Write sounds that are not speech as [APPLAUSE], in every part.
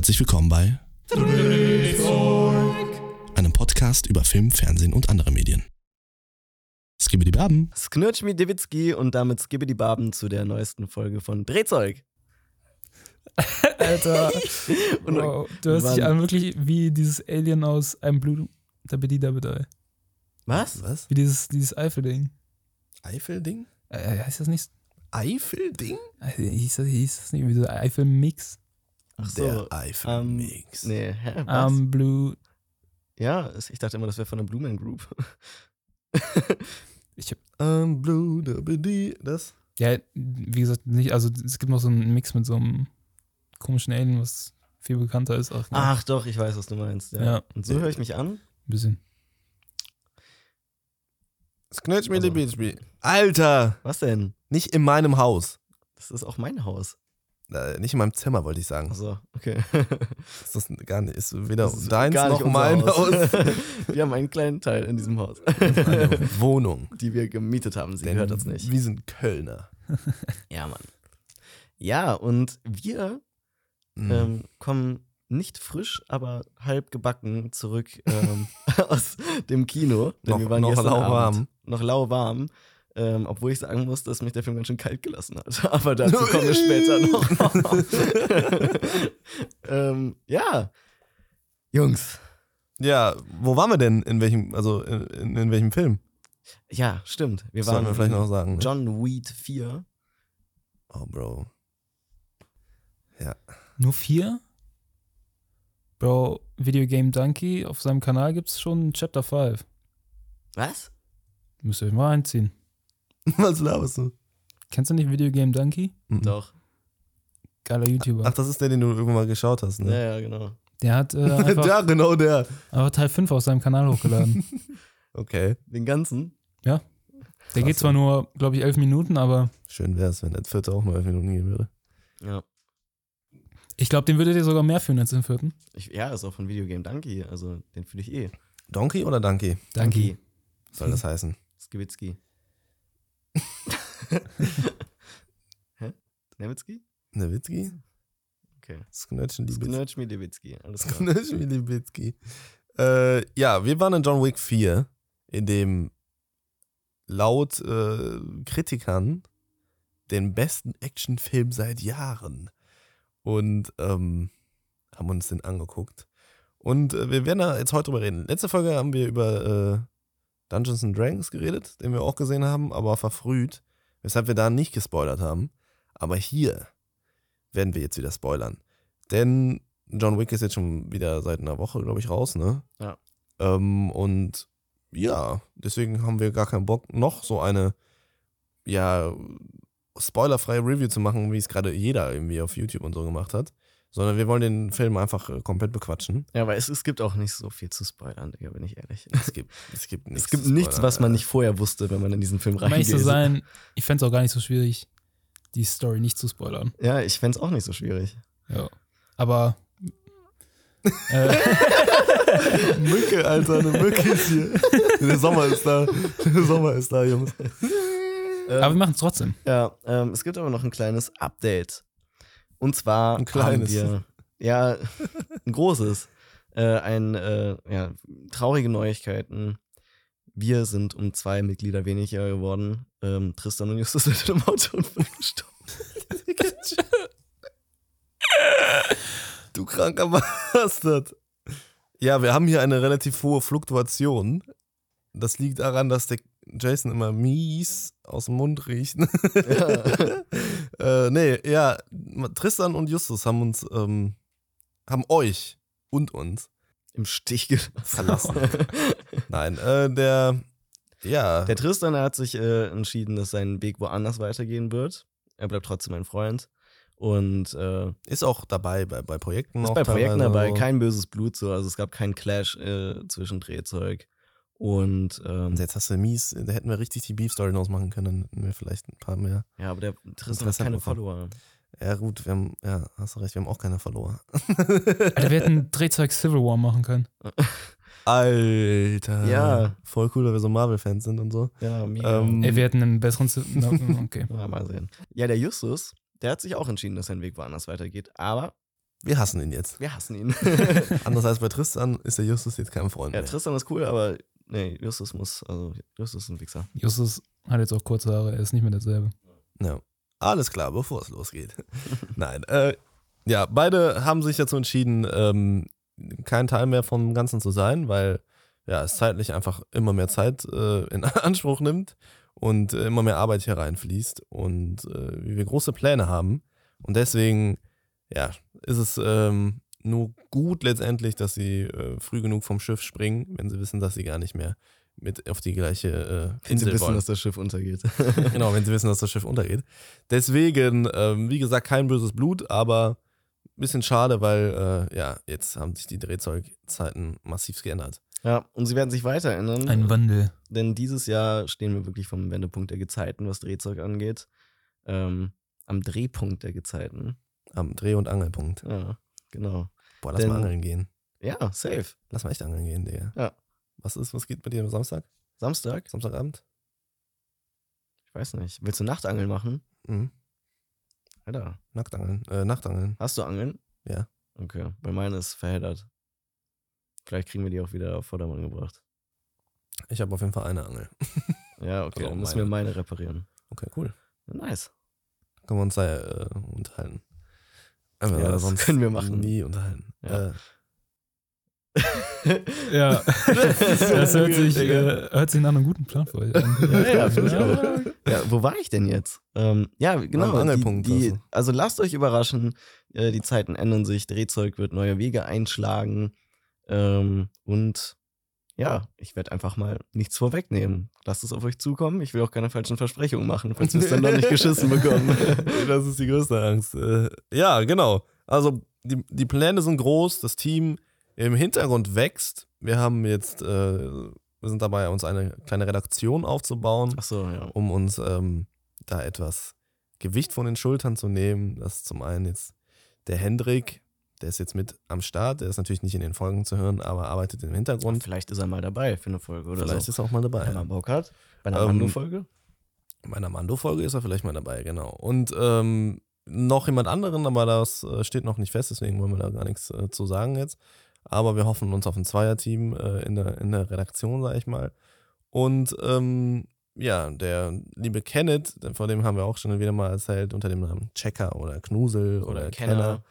Herzlich willkommen bei einem Podcast über Film, Fernsehen und andere Medien. Skibidi Baben. Sknirchmi Dewitzki und damit Skibbidi Baben zu der neuesten Folge von Drehzeug. [LAUGHS] Alter, Und wow. du hörst dich an wirklich wie dieses Alien aus einem Blue Dabidi Dabidai. Was? Was? Wie dieses, dieses Eifel-Ding. Eifelding? Äh, heißt das nicht? Eifelding? Äh, Hieß das, hieß das nicht wie so Eifel-Mix? Ach so. Der Ähm, Eifelmix. nee, hä? Was? Am Blue. ja, ich dachte immer, das wäre von der Blue Man Group. [LAUGHS] Ich hab, Um, Blue, Dabidi, das? ja, wie gesagt, nicht, also es gibt noch so einen Mix mit so einem komischen Alien, was viel bekannter ist. Auch, ne? Ach doch, ich weiß, was du meinst. Ja. Ja. Und so höre ich mich an. Ein bisschen. Sknatch me Also- the Alter! Was denn? Nicht in meinem Haus. Das ist auch mein Haus. Äh, nicht in meinem Zimmer, wollte ich sagen. Achso, okay. [LAUGHS] Ist das gar nicht, ist weder ist deins noch mein Haus. [LAUGHS] Wir haben einen kleinen Teil in diesem Haus, Eine [LAUGHS] Wohnung. die wir gemietet haben. Sie Denn gehört uns nicht. Wir sind Kölner. Ja, Mann. Ja, und wir Mhm. ähm, kommen nicht frisch, aber halb gebacken zurück ähm, aus dem Kino. Denn Noch- wir waren noch lauwarm. Noch lauwarm. Ähm, obwohl ich sagen muss, dass mich der Film ganz schön kalt gelassen hat. [LAUGHS] Aber dazu kommen wir später [LAUGHS] noch. [LAUGHS] ähm, ja. Jungs. Ja, wo waren wir denn? In welchem, also in, in, in welchem Film? Ja, stimmt. Wir Sollten waren wir vielleicht noch sagen. Ne? John Weed 4. Oh, Bro. Nur vier? Bro, Video Game Donkey, auf seinem Kanal gibt es schon Chapter 5. Was? Müsst ihr euch mal reinziehen. [LAUGHS] Was laberst du? Kennst du nicht Video Game Donkey? Mhm. Doch. Geiler YouTuber. Ach, das ist der, den du irgendwann mal geschaut hast, Ja, ne? ja, genau. Der hat äh, [LAUGHS] einfach, ja, genau der. einfach Teil 5 auf seinem Kanal hochgeladen. [LAUGHS] Okay. Den ganzen. Der geht zwar nur, glaube ich, elf Minuten, aber Schön wäre es, wenn der vierte auch nur elf Minuten gehen würde. Ja. ich glaube, den würdet ihr sogar mehr führen als den vierten. Ich, ja, ist auch von Videogame Donkey. Also, den fühle ich eh. Donkey oder Donkey? Donkey. Soll das heißen? Skiwitzki. Hä? Newitzki? Nowitzki? Okay. Sknurch mir Dewitzki. Alles klar. Sknötchen die Bitzki. Äh, ja, wir waren in John Wick 4, in dem laut äh, Kritikern den besten Actionfilm seit Jahren. Und ähm, haben uns den angeguckt. Und äh, wir werden da jetzt heute drüber reden. Letzte Folge haben wir über äh, Dungeons and Dragons geredet, den wir auch gesehen haben, aber verfrüht, weshalb wir da nicht gespoilert haben. Aber hier werden wir jetzt wieder spoilern. Denn John Wick ist jetzt schon wieder seit einer Woche, glaube ich, raus, ne? Ja. Ähm, und ja, deswegen haben wir gar keinen Bock, noch so eine, ja, spoilerfreie Review zu machen, wie es gerade jeder irgendwie auf YouTube und so gemacht hat. Sondern wir wollen den Film einfach äh, komplett bequatschen. Ja, aber es, es gibt auch nicht so viel zu spoilern, Digga, bin ich ehrlich. Es gibt, es gibt nichts. Es gibt zu nichts, spoilern, was man Alter. nicht vorher wusste, wenn man in diesen Film Um reingeht. zu sein, ich fände es auch gar nicht so schwierig, die Story nicht zu spoilern. Ja, ich fände es auch nicht so schwierig. Ja. Aber. äh, [LAUGHS] Mücke, Alter, eine Mücke ist hier. Der Sommer ist da. Der Sommer ist da, Jungs. aber wir machen es trotzdem. Ja, ähm, es gibt aber noch ein kleines Update. Und zwar Ein kleines. haben wir, ja, ein großes, äh, ein, äh, ja, traurige Neuigkeiten. Wir sind um zwei Mitglieder weniger geworden. Ähm, Tristan und Justus [LAUGHS] sind im Autounfall gestorben. [LAUGHS] Du kranker Bastard. Ja, wir haben hier eine relativ hohe Fluktuation. Das liegt daran, dass der Jason immer mies aus dem Mund riecht. Ja. [LAUGHS] äh, nee, ja, Tristan und Justus haben uns, ähm, haben euch und uns Im Stich gelassen. verlassen. [LAUGHS] Nein, äh, der, ja, Der Tristan hat sich äh, entschieden, dass sein Weg woanders weitergehen wird. Er bleibt trotzdem ein Freund. Und äh, ist auch dabei bei, bei Projekten. ist auch bei Projekten dabei, so. kein böses Blut so. Also es gab keinen Clash äh, zwischen Drehzeug und ähm, Und jetzt hast du mies, da hätten wir richtig die Beef-Story ausmachen können, dann hätten wir vielleicht ein paar mehr. ja, aber der Tristan hat keine bekommen. Follower. Ja, gut, wir haben, ja, hast du recht, wir haben auch keine Follower. Alter, wir hätten Drehzeug Civil War machen können. [LAUGHS] Alter. Ja. Voll cool, weil wir so Marvel-Fans sind und so. Ja, mega. Ähm, Ey, wir hätten einen besseren. [LAUGHS] Okay. Ja, mal sehen. Ja, der Justus, der hat sich auch entschieden, dass sein Weg woanders weitergeht. Aber Wir hassen ihn jetzt. Wir hassen ihn. [LAUGHS] Anders als bei Tristan ist der Justus jetzt kein Freund ja, mehr. Tristan ist cool, aber nee, Justus muss, also Justus ist ein Wichser. Justus hat jetzt auch kurze Haare, er ist nicht mehr derselbe. Ja. Alles klar, bevor es losgeht. [LAUGHS] Nein. Äh, ja, beide haben sich dazu entschieden, ähm, kein Teil mehr vom Ganzen zu sein, weil ja, es zeitlich einfach immer mehr Zeit äh, in [LAUGHS] Anspruch nimmt und äh, immer mehr Arbeit hier reinfließt und äh, wir große Pläne haben. Und deswegen, ja, ist es ähm, nur gut letztendlich, dass sie äh, früh genug vom Schiff springen, wenn sie wissen, dass sie gar nicht mehr mit auf die gleiche äh, Wenn sie Insel wissen, wollen. dass das Schiff untergeht. [LAUGHS] genau, wenn sie wissen, dass das Schiff untergeht. Deswegen, ähm, wie gesagt, kein böses Blut, aber ein bisschen schade, weil äh, ja, jetzt haben sich die Drehzeugzeiten massiv geändert. ja, und sie werden sich weiter ändern. Ein Wandel. denn dieses Jahr stehen wir wirklich vom Wendepunkt der Gezeiten, was Drehzeug angeht. Ähm, am Drehpunkt der Gezeiten. Am Dreh- und Angelpunkt. Ja, genau. Boah, lass Denn- mal angeln gehen. Ja, safe. Lass mal echt angeln gehen, Digga. Ja. Was ist, was geht bei dir am Samstag? Samstag? Samstagabend? Ich weiß nicht. Willst du Nachtangeln machen? Mhm. Alter, Nacktangeln. Äh, Nachtangeln. hast du Angeln? Ja. Okay, bei meinen ist verheddert. Vielleicht kriegen wir die auch wieder auf Vordermann gebracht. Ich habe auf jeden Fall eine Angel. [LAUGHS] Ja, okay, Also dann müssen wir meine reparieren. Okay, cool. Nice. Können wir uns da äh, unterhalten. Äh, Ja, das können wir machen. Nie unterhalten. Ja. Äh, [LAUGHS] Ja, das hört sich, äh, hört sich nach einem guten Plan für euch an. Ja, ja, finde ich auch. Ja, wo war ich denn jetzt? Ähm, ja, genau. Die, die, also. also lasst euch überraschen. Äh, die Zeiten ändern sich. Drehzeug wird neue Wege einschlagen. Ähm, und ja, ich werde einfach mal nichts vorwegnehmen. Lasst es auf euch zukommen. Ich will auch keine falschen Versprechungen machen, falls wir es dann noch nicht geschissen [LAUGHS] bekommen. [LAUGHS] das ist die größte Angst. Äh, ja, genau. Also die, die Pläne sind groß, das Team im Hintergrund wächst. Wir haben jetzt, äh, wir sind dabei, uns eine kleine Redaktion aufzubauen, so, ja. um uns ähm, da etwas Gewicht von den Schultern zu nehmen. Das ist zum einen jetzt der Hendrik, der ist jetzt mit am Start. Der ist natürlich nicht in den Folgen zu hören, aber arbeitet im Hintergrund. Vielleicht ist er mal dabei für eine Folge oder Vielleicht so. ist er auch mal dabei. Wenn man Bock hat. Bei einer Ähm, Mando-Folge. Bei einer Mando-Folge ist er vielleicht mal dabei, genau. Und ähm, noch jemand anderen, aber das äh, steht noch nicht fest, deswegen wollen wir da gar nichts äh, zu sagen jetzt. Aber wir hoffen uns auf ein Zweierteam äh, in, der, in der Redaktion, sag ich mal. Und ähm, ja, der liebe Kenneth, von dem haben wir auch schon wieder mal erzählt, unter dem Namen Checker oder Knusel oder, Oder Kenner. Kenner.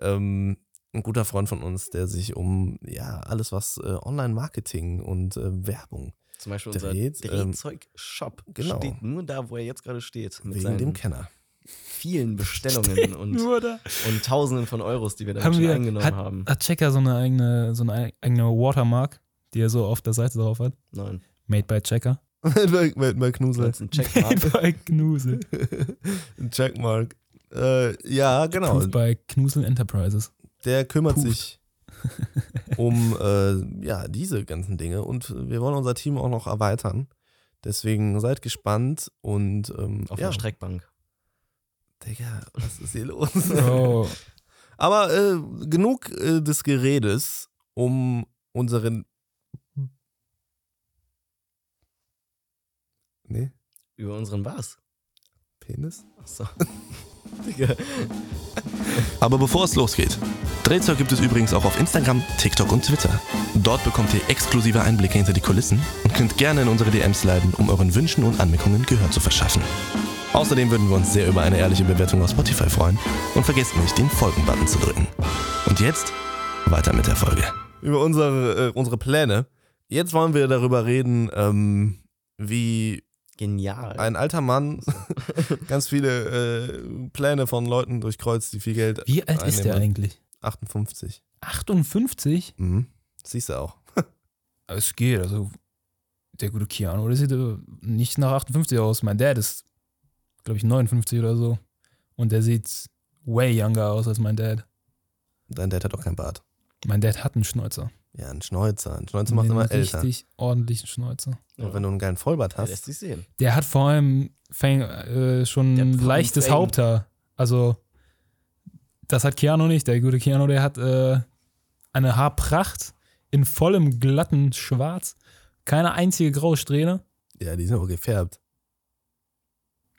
Ähm, ein guter Freund von uns, der sich um ja alles, was äh, Online-Marketing und äh, Werbung Zum Beispiel unser dreht, ähm, Drehzeug-Shop genau. steht nur da, wo er jetzt gerade steht. Mit wegen seinen dem Kenner. vielen [LAUGHS] Bestellungen und, Nur da. und Tausenden von Euros, die wir da schon wir, eingenommen hat, haben. hat Checker so eine eigene, so eine eigene Watermark, die er so auf der Seite drauf hat? Nein. Made by Checker. bei, bei, bei Du Knusel. Made by Knusel. [LAUGHS] [LAUGHS] Ein Checkmark. Äh, ja, genau. Approved by Knusel Enterprises. Der kümmert Puft. sich [LAUGHS] um äh, ja, diese ganzen Dinge und wir wollen unser Team auch noch erweitern. Deswegen seid gespannt und ähm, Auf ja, einer Streckbank. Digga, was ist hier los? [LAUGHS] Oh, Aber äh, genug äh, des Geredes um unseren. Nee, Über unseren was? Penis? Achso. [LAUGHS] Aber bevor es losgeht, Drehzeug gibt es übrigens auch auf Instagram, TikTok und Twitter. Dort bekommt ihr exklusive Einblicke hinter die Kulissen und könnt gerne in unsere DMs leiten, um euren Wünschen und Anmerkungen Gehör zu verschaffen. Außerdem würden wir uns sehr über eine ehrliche Bewertung auf Spotify freuen und vergesst nicht, den Folgen-Button zu drücken. Und jetzt weiter mit der Folge. Über unsere, äh, unsere Pläne. Jetzt wollen wir darüber reden, ähm, wie Genial. ein alter Mann [LAUGHS] ganz viele äh, Pläne von Leuten durchkreuzt, die viel Geld wie alt ist der einnehmen. eigentlich? 58. 58? Mhm. Siehst du auch. [LAUGHS] Es geht, also der gute Keanu, der sieht äh, nicht nach 58 aus. Mein Dad ist, glaube ich, 59 oder so. Und der sieht way younger aus als mein Dad. Dein Dad hat auch keinen Bart. Mein Dad hat einen Schnäuzer. Ja, ein Schnäuzer. Ein Schnäuzer macht immer älter. Richtig ordentlichen Schnäuzer. Und wenn du einen geilen Vollbart Der lässt hast, sich sehen. Der hat vor allem fäng, äh, schon ein leichtes Fame. Haupthaar. Also, das hat Keanu nicht. Der gute Keanu, der hat äh, eine Haarpracht in vollem glatten Schwarz. Keine einzige graue Strähne. ja, die sind auch gefärbt.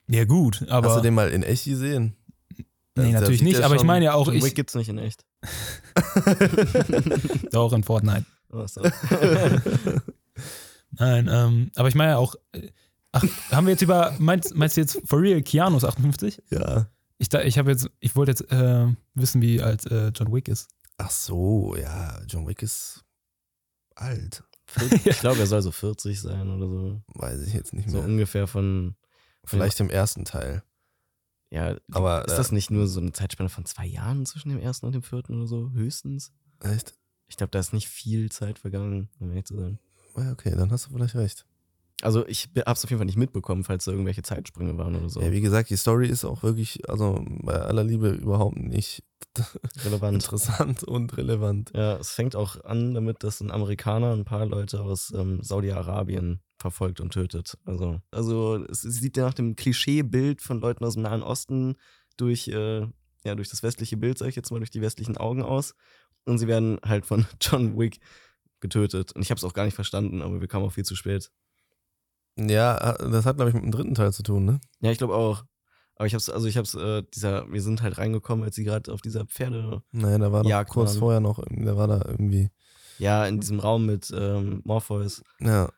Ja, gut, hast du aber den mal in echt gesehen? Nee, da natürlich nicht, er aber ich meine ja auch, John ich, Wick gibt's nicht in echt. [LAUGHS] auch in Fortnite. Oh, so. [LAUGHS] Nein, ähm, aber ich meine ja auch, äh, ach, haben wir jetzt über, meinst, meinst du jetzt for real Keanu's 58? ja. Ich, da- ich habe jetzt, ich wollte jetzt äh, wissen, wie alt äh, John Wick ist. Ach so, ja, John Wick ist alt. [LAUGHS] ich glaube, er soll so 40 sein oder so. Weiß ich jetzt nicht So mehr. ungefähr von, Vielleicht im ersten Teil. Ja, Aber ist das nicht nur so eine Zeitspanne von zwei Jahren zwischen dem ersten und dem vierten oder so? Höchstens? äh, echt? Ich glaube, da ist nicht viel Zeit vergangen, um ehrlich zu sein. Ja, okay, dann hast du vielleicht recht. Also ich hab's auf jeden Fall nicht mitbekommen, falls da irgendwelche Zeitsprünge waren oder so. Ja, wie gesagt, die Story ist auch wirklich, also bei aller Liebe überhaupt nicht [LAUGHS] Relevant. interessant und relevant. Ja, es fängt auch an damit, dass ein Amerikaner ein paar Leute aus ähm, Saudi-Arabien verfolgt und tötet. Also, also es sieht ja nach dem Klischeebild von Leuten aus dem Nahen Osten durch, äh, ja, durch das westliche Bild, sag ich jetzt mal, durch die westlichen Augen aus. Und sie werden halt von [LAUGHS] John Wick getötet. Und ich habe es auch gar nicht verstanden, aber wir kamen auch viel zu spät. Ja, das hat, glaube ich, mit dem dritten Teil zu tun, ne? Ja, ich glaube auch. Aber ich hab's, also ich hab's, äh, dieser, wir sind halt reingekommen, als sie gerade auf dieser Pferde, Naja, da war doch kurz waren. vorher noch, da war da irgendwie, ja, in diesem Raum mit ähm, Morpheus. ja,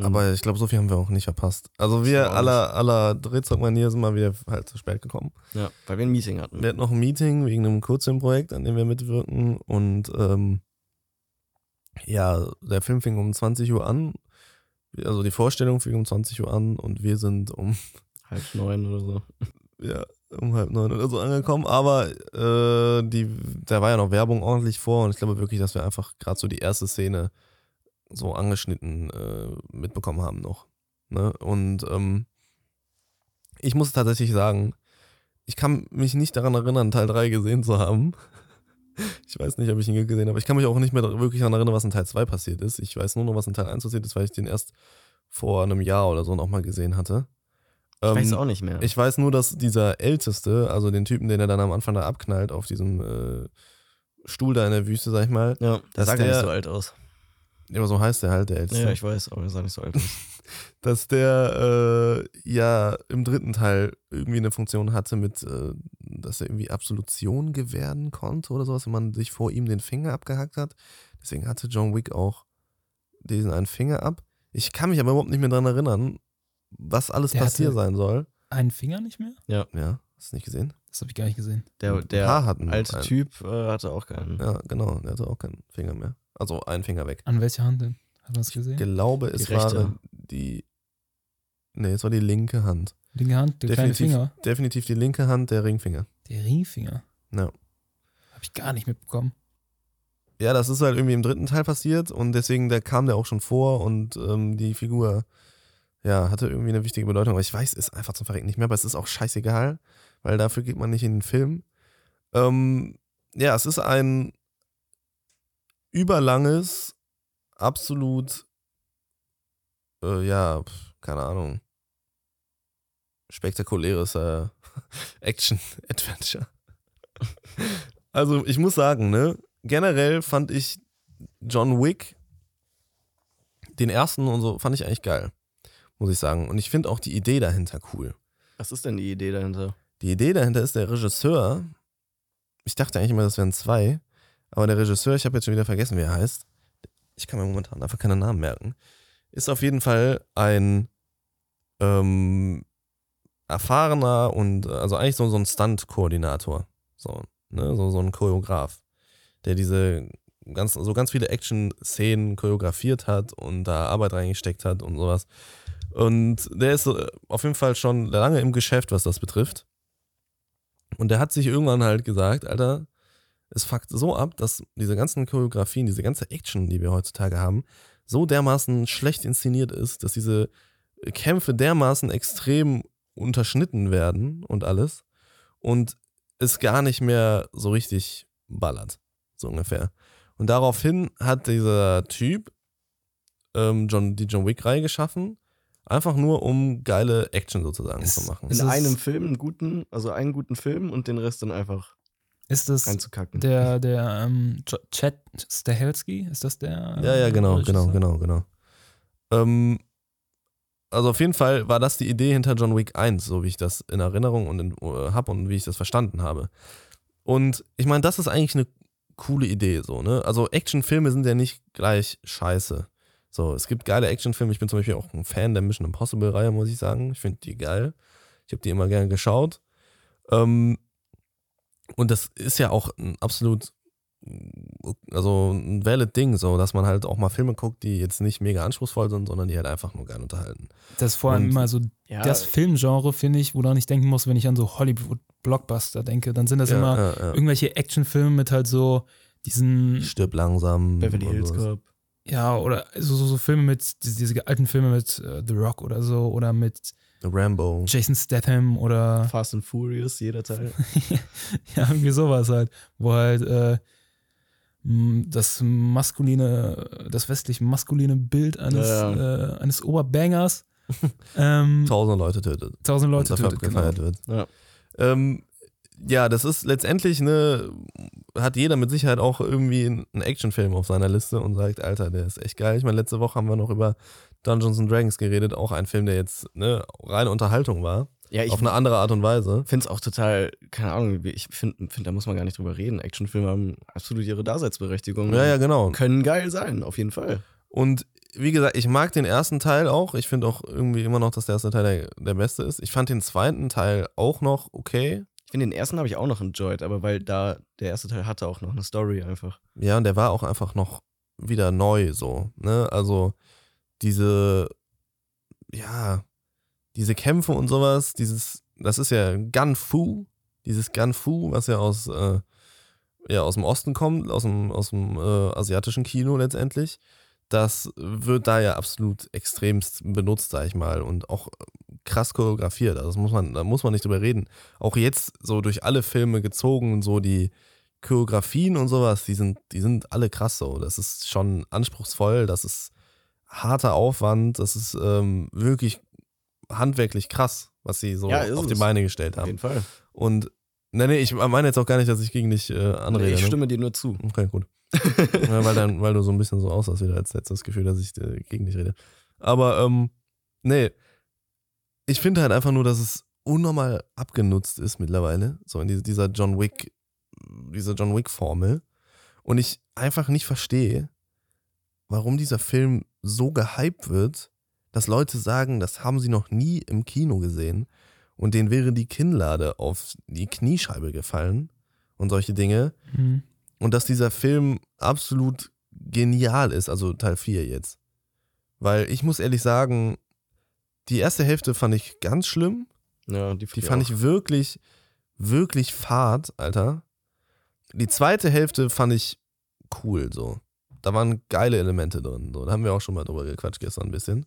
Mhm. aber ich glaube, so viel haben wir auch nicht verpasst. Also wir aller, aller Drehzeugmanier sind mal wieder halt zu spät gekommen. Ja, weil wir ein Meeting hatten. Wir hatten noch ein Meeting wegen einem Kurzfilmprojekt, an dem wir mitwirken und ähm, ja, der Film fing um 20 Uhr an. Also die Vorstellung fing um 20 Uhr an und wir sind um [LAUGHS] Halb neun oder so. [LAUGHS] ja, um halb neun oder so angekommen. Aber äh, die, da war ja noch Werbung ordentlich vor und ich glaube wirklich, dass wir einfach gerade so die erste Szene so angeschnitten äh, mitbekommen haben noch. Ne? Und ähm, ich muss tatsächlich sagen, ich kann mich nicht daran erinnern, Teil 3 gesehen zu haben. [LAUGHS] Ich weiß nicht, ob ich ihn gesehen habe. Ich kann mich auch nicht mehr wirklich daran erinnern, was in Teil 2 passiert ist. Ich weiß nur noch, was in Teil 1 passiert ist, weil ich den erst vor einem Jahr oder so noch mal gesehen hatte. Ich Ähm, weiß auch nicht mehr. ich weiß nur, dass dieser Älteste, also den Typen, den er dann am Anfang da abknallt auf diesem äh, Stuhl da in der Wüste, sag ich mal. ja, der dass sah gar nicht so alt aus. Aber so heißt der halt, der Älteste. Ja, ich weiß, aber er sah nicht so alt aus. [LAUGHS] dass der äh, ja im dritten Teil irgendwie eine Funktion hatte mit, äh, dass er irgendwie Absolution gewähren konnte oder sowas, wenn man sich vor ihm den Finger abgehackt hat. Deswegen hatte John Wick auch diesen einen Finger ab. Ich kann mich aber überhaupt nicht mehr dran erinnern, was alles Der passiert hatte- sein soll. Einen Finger nicht mehr? Ja, hast du nicht gesehen? Das habe ich gar nicht gesehen. Der, der paar hatten alte einen. Typ äh, hatte auch keinen. Ja, genau, der hatte auch keinen Finger mehr. Also einen Finger weg. An welcher Hand denn? Hat man es gesehen? glaube, es Die rechte. war die. Nee, es war die linke Hand. Linke Hand, der kleine Definitiv, Finger. definitiv die linke Hand, der Ringfinger. Der Ringfinger. Ja. Habe ich gar nicht mitbekommen. Ja, das ist halt irgendwie im dritten Teil passiert und deswegen der kam der auch schon vor und ähm, die Figur ja, hatte irgendwie eine wichtige Bedeutung. Aber ich weiß es einfach zum Verrecken nicht mehr, aber es ist auch scheißegal, weil dafür geht man nicht in den Film. Ähm, ja, es ist ein überlanges, absolut, äh, ja, keine Ahnung, spektakuläres äh, [LAUGHS] Action-Adventure. [LAUGHS] also ich muss sagen, ne, generell fand ich John Wick, den ersten und so, fand ich eigentlich geil, muss ich sagen. Und ich finde auch die Idee dahinter cool. Was ist denn die Idee dahinter? Die Idee dahinter ist, der Regisseur, ich dachte eigentlich immer, das wären zwei, aber der Regisseur, ich habe jetzt schon wieder vergessen, wie er heißt, ich kann mir momentan einfach keine Namen merken, ist auf jeden Fall ein ähm, erfahrener und also eigentlich so, so ein Stunt-Koordinator, so, ne, so, so ein Choreograf, der diese ganz, so ganz viele Action-Szenen choreografiert hat und da Arbeit reingesteckt hat und sowas. Und der ist äh, auf jeden Fall schon lange im Geschäft, was das betrifft. Und der hat sich irgendwann halt gesagt, Alter, es fuckt so ab, dass diese ganzen Choreografien, diese ganze Action, die wir heutzutage haben, so dermaßen schlecht inszeniert ist, dass diese Kämpfe dermaßen extrem unterschnitten werden und alles und es gar nicht mehr so richtig ballert, so ungefähr. Und daraufhin hat dieser Typ ähm, John, die John Wick-Reihe geschaffen, einfach nur um geile Action sozusagen Es- zu machen. In ist- einem Film einen guten, also einen guten Film und den Rest dann einfach Ist das reinzukacken. der, der ähm, Chad Stahelski? Ist das der? Ja, ja, genau, Regisseur? genau, genau, genau. Ähm, also auf jeden Fall war das die Idee hinter John Wick 1, so wie ich das in Erinnerung und in, äh, habe und wie ich das verstanden habe. Und ich meine, das ist eigentlich eine coole Idee, so, ne? Also Actionfilme sind ja nicht gleich scheiße. So, es gibt geile Actionfilme. Ich bin zum Beispiel auch ein Fan der Mission Impossible-Reihe, muss ich sagen. Ich finde die geil. Ich habe die immer gerne geschaut. Ähm, und das ist ja auch ein absolut, also ein valid Ding, so, dass man halt auch mal Filme guckt, die jetzt nicht mega anspruchsvoll sind, sondern die halt einfach nur geil unterhalten. Das ist vor allem immer so Ja, das Filmgenre, finde ich, woran ich denken muss, wenn ich an so Hollywood-Blockbuster denke. Dann sind das immer ja, ja. irgendwelche Actionfilme mit halt so diesen, Stirb langsam. Beverly Hills. Cop. Ja, oder so, so, so Filme mit, diese, diese alten Filme mit äh, The Rock oder so, oder mit Rambo. Jason Statham oder Fast and Furious, jeder Teil. [LAUGHS] ja, irgendwie sowas halt, wo halt äh, das maskuline, das westlich maskuline Bild eines, Ja, Äh, eines Oberbangers [LAUGHS] ähm, Tausend Leute tötet. tausend Leute und dafür tötet, genau. gefeiert wird. Ja. Ähm, ja, das ist letztendlich, ne, hat jeder mit Sicherheit auch irgendwie einen Actionfilm auf seiner Liste und sagt, Alter, der ist echt geil. Ich meine, letzte Woche haben wir noch über Dungeons and Dragons geredet, auch ein Film, der jetzt ne, reine Unterhaltung war, Ja, ich auf eine andere Art und Weise. finde es auch total, keine Ahnung, ich finde, find, da muss man gar nicht drüber reden. Actionfilme haben absolut ihre Daseinsberechtigung. Ja, ja, genau. Können geil sein, auf jeden Fall. Und wie gesagt, ich mag den ersten Teil auch. Ich finde auch irgendwie immer noch, dass der erste Teil der, der beste ist. Ich fand den zweiten Teil auch noch okay. Ich finde, den ersten habe ich auch noch enjoyed, aber weil da der erste Teil hatte auch noch eine Story einfach. Ja, und der war auch einfach noch wieder neu so, ne? Also diese, ja, diese Kämpfe und sowas, dieses, das ist ja Gun Fu, dieses Gun Fu, was ja aus, äh, ja, aus dem Osten kommt, aus dem, aus dem äh, asiatischen Kino letztendlich. Das wird da ja absolut extremst benutzt, sag ich mal, und auch krass choreografiert. Also das muss man, da muss man nicht drüber reden. Auch jetzt so durch alle Filme gezogen, so die, Choreografien und sowas, die sind, die sind alle krass so. Das ist schon anspruchsvoll, das ist harter Aufwand, das ist ähm, wirklich handwerklich krass, was sie so Ja, auf die. Beine gestellt Auf haben. jeden Fall. Und nee, nee, ich meine jetzt auch gar nicht, dass ich gegen dich äh, anrede. ich ne? stimme dir nur zu. Okay, gut. [LAUGHS] ja, weil, dann, weil du so ein bisschen so aussahst, wieder als letztes Gefühl, dass ich äh, gegen dich rede. Aber, ähm, nee. Ich finde halt einfach nur, dass es unnormal abgenutzt ist mittlerweile. So in die- dieser John Wick, dieser John Wick-Formel. Und ich einfach nicht verstehe, warum dieser Film so gehypt wird, dass Leute sagen, das haben sie noch nie im Kino gesehen. Und denen wäre die Kinnlade auf die Kniescheibe gefallen und solche Dinge. Mhm. Und dass dieser Film absolut genial ist, also Teil 4 jetzt. Weil ich muss ehrlich sagen, die erste Hälfte fand ich ganz schlimm. Ja, die, Die fand ich wirklich, wirklich fad, Alter. Die zweite Hälfte fand ich cool, so. Da waren geile Elemente drin. So. Da haben wir auch schon mal drüber gequatscht gestern ein bisschen.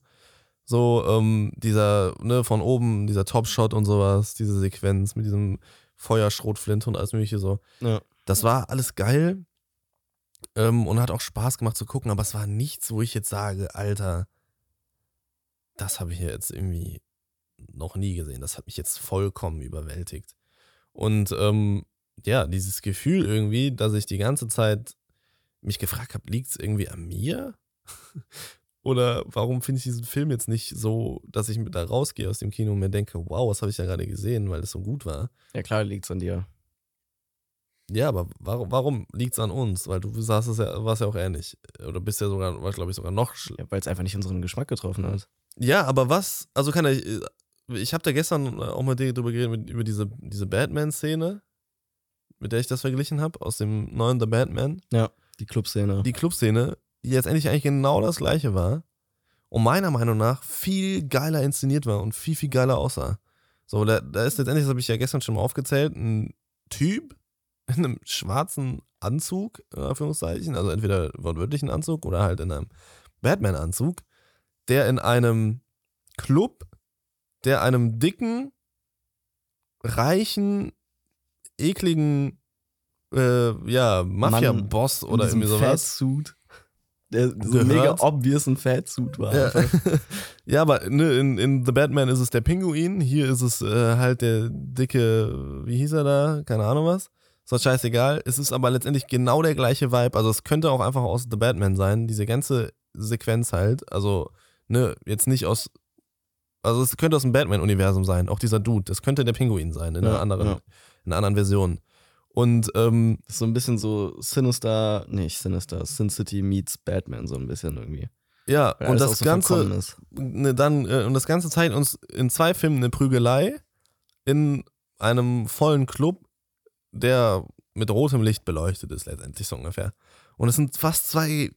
So, ähm, dieser, ne, von oben, dieser Top-Shot und sowas, diese Sequenz mit diesem Feuerschrotflinte und alles mögliche so. Ja. Das war alles geil ähm, und hat auch Spaß gemacht zu gucken, aber es war nichts, wo ich jetzt sage, Alter, das habe ich ja jetzt irgendwie noch nie gesehen. Das hat mich jetzt vollkommen überwältigt. Und ähm, ja, dieses Gefühl irgendwie, dass ich die ganze Zeit mich gefragt habe, liegt es irgendwie an mir? [LAUGHS] Oder warum finde ich diesen Film jetzt nicht so, dass ich da rausgehe aus dem Kino und mir denke, wow, was habe ich da gerade gesehen, weil das so gut war? Ja, klar liegt's an dir. Ja, aber warum, warum liegt es an uns? Weil du saßt es ja, warst ja auch ähnlich. Oder bist ja sogar, war glaube ich sogar noch schlimmer. Ja, weil es einfach nicht unseren Geschmack getroffen hat. Ja, aber was, also kann ich, ich habe da gestern auch mit dir drüber geredet, über diese, diese Batman-Szene, mit der ich das verglichen habe, aus dem neuen The Batman. Die Clubszene. Die Clubszene, die jetzt endlich eigentlich genau das gleiche war und meiner Meinung nach viel geiler inszeniert war und viel, viel geiler aussah. So, da, da ist letztendlich, das habe ich ja gestern schon mal aufgezählt, ein Typ in einem schwarzen Anzug, in Anführungszeichen, also entweder wortwörtlichen Anzug oder halt in einem Batman-Anzug, der in einem Club, der einem dicken, reichen, ekligen, äh, ja, Mafia-Boss oder irgendwie sowas. Fatsuit. Der so Gehört. mega obvious ein Fatsuit war. Ja, [LAUGHS] ja aber ne, in, in The Batman ist es der Pinguin, hier ist es äh, halt der dicke, wie hieß er da? Keine Ahnung was. Ist doch scheißegal. Es ist aber letztendlich genau der gleiche Vibe. Also es könnte auch einfach aus The Batman sein, diese ganze Sequenz halt. Also, ne, jetzt nicht aus Also es könnte aus dem Batman-Universum sein, auch dieser Dude. Das könnte der Pinguin sein, in, Ja, einer, anderen, ja. in einer anderen Version. Und ähm, so ein bisschen so Sinister, nicht Sinister, Sin City meets Batman, so ein bisschen irgendwie. ja, Weil und das so Ganze, ne, dann, äh, und das Ganze zeigt uns in zwei Filmen eine Prügelei in einem vollen Club, der mit rotem Licht beleuchtet ist, letztendlich so ungefähr. Und es sind fast zwei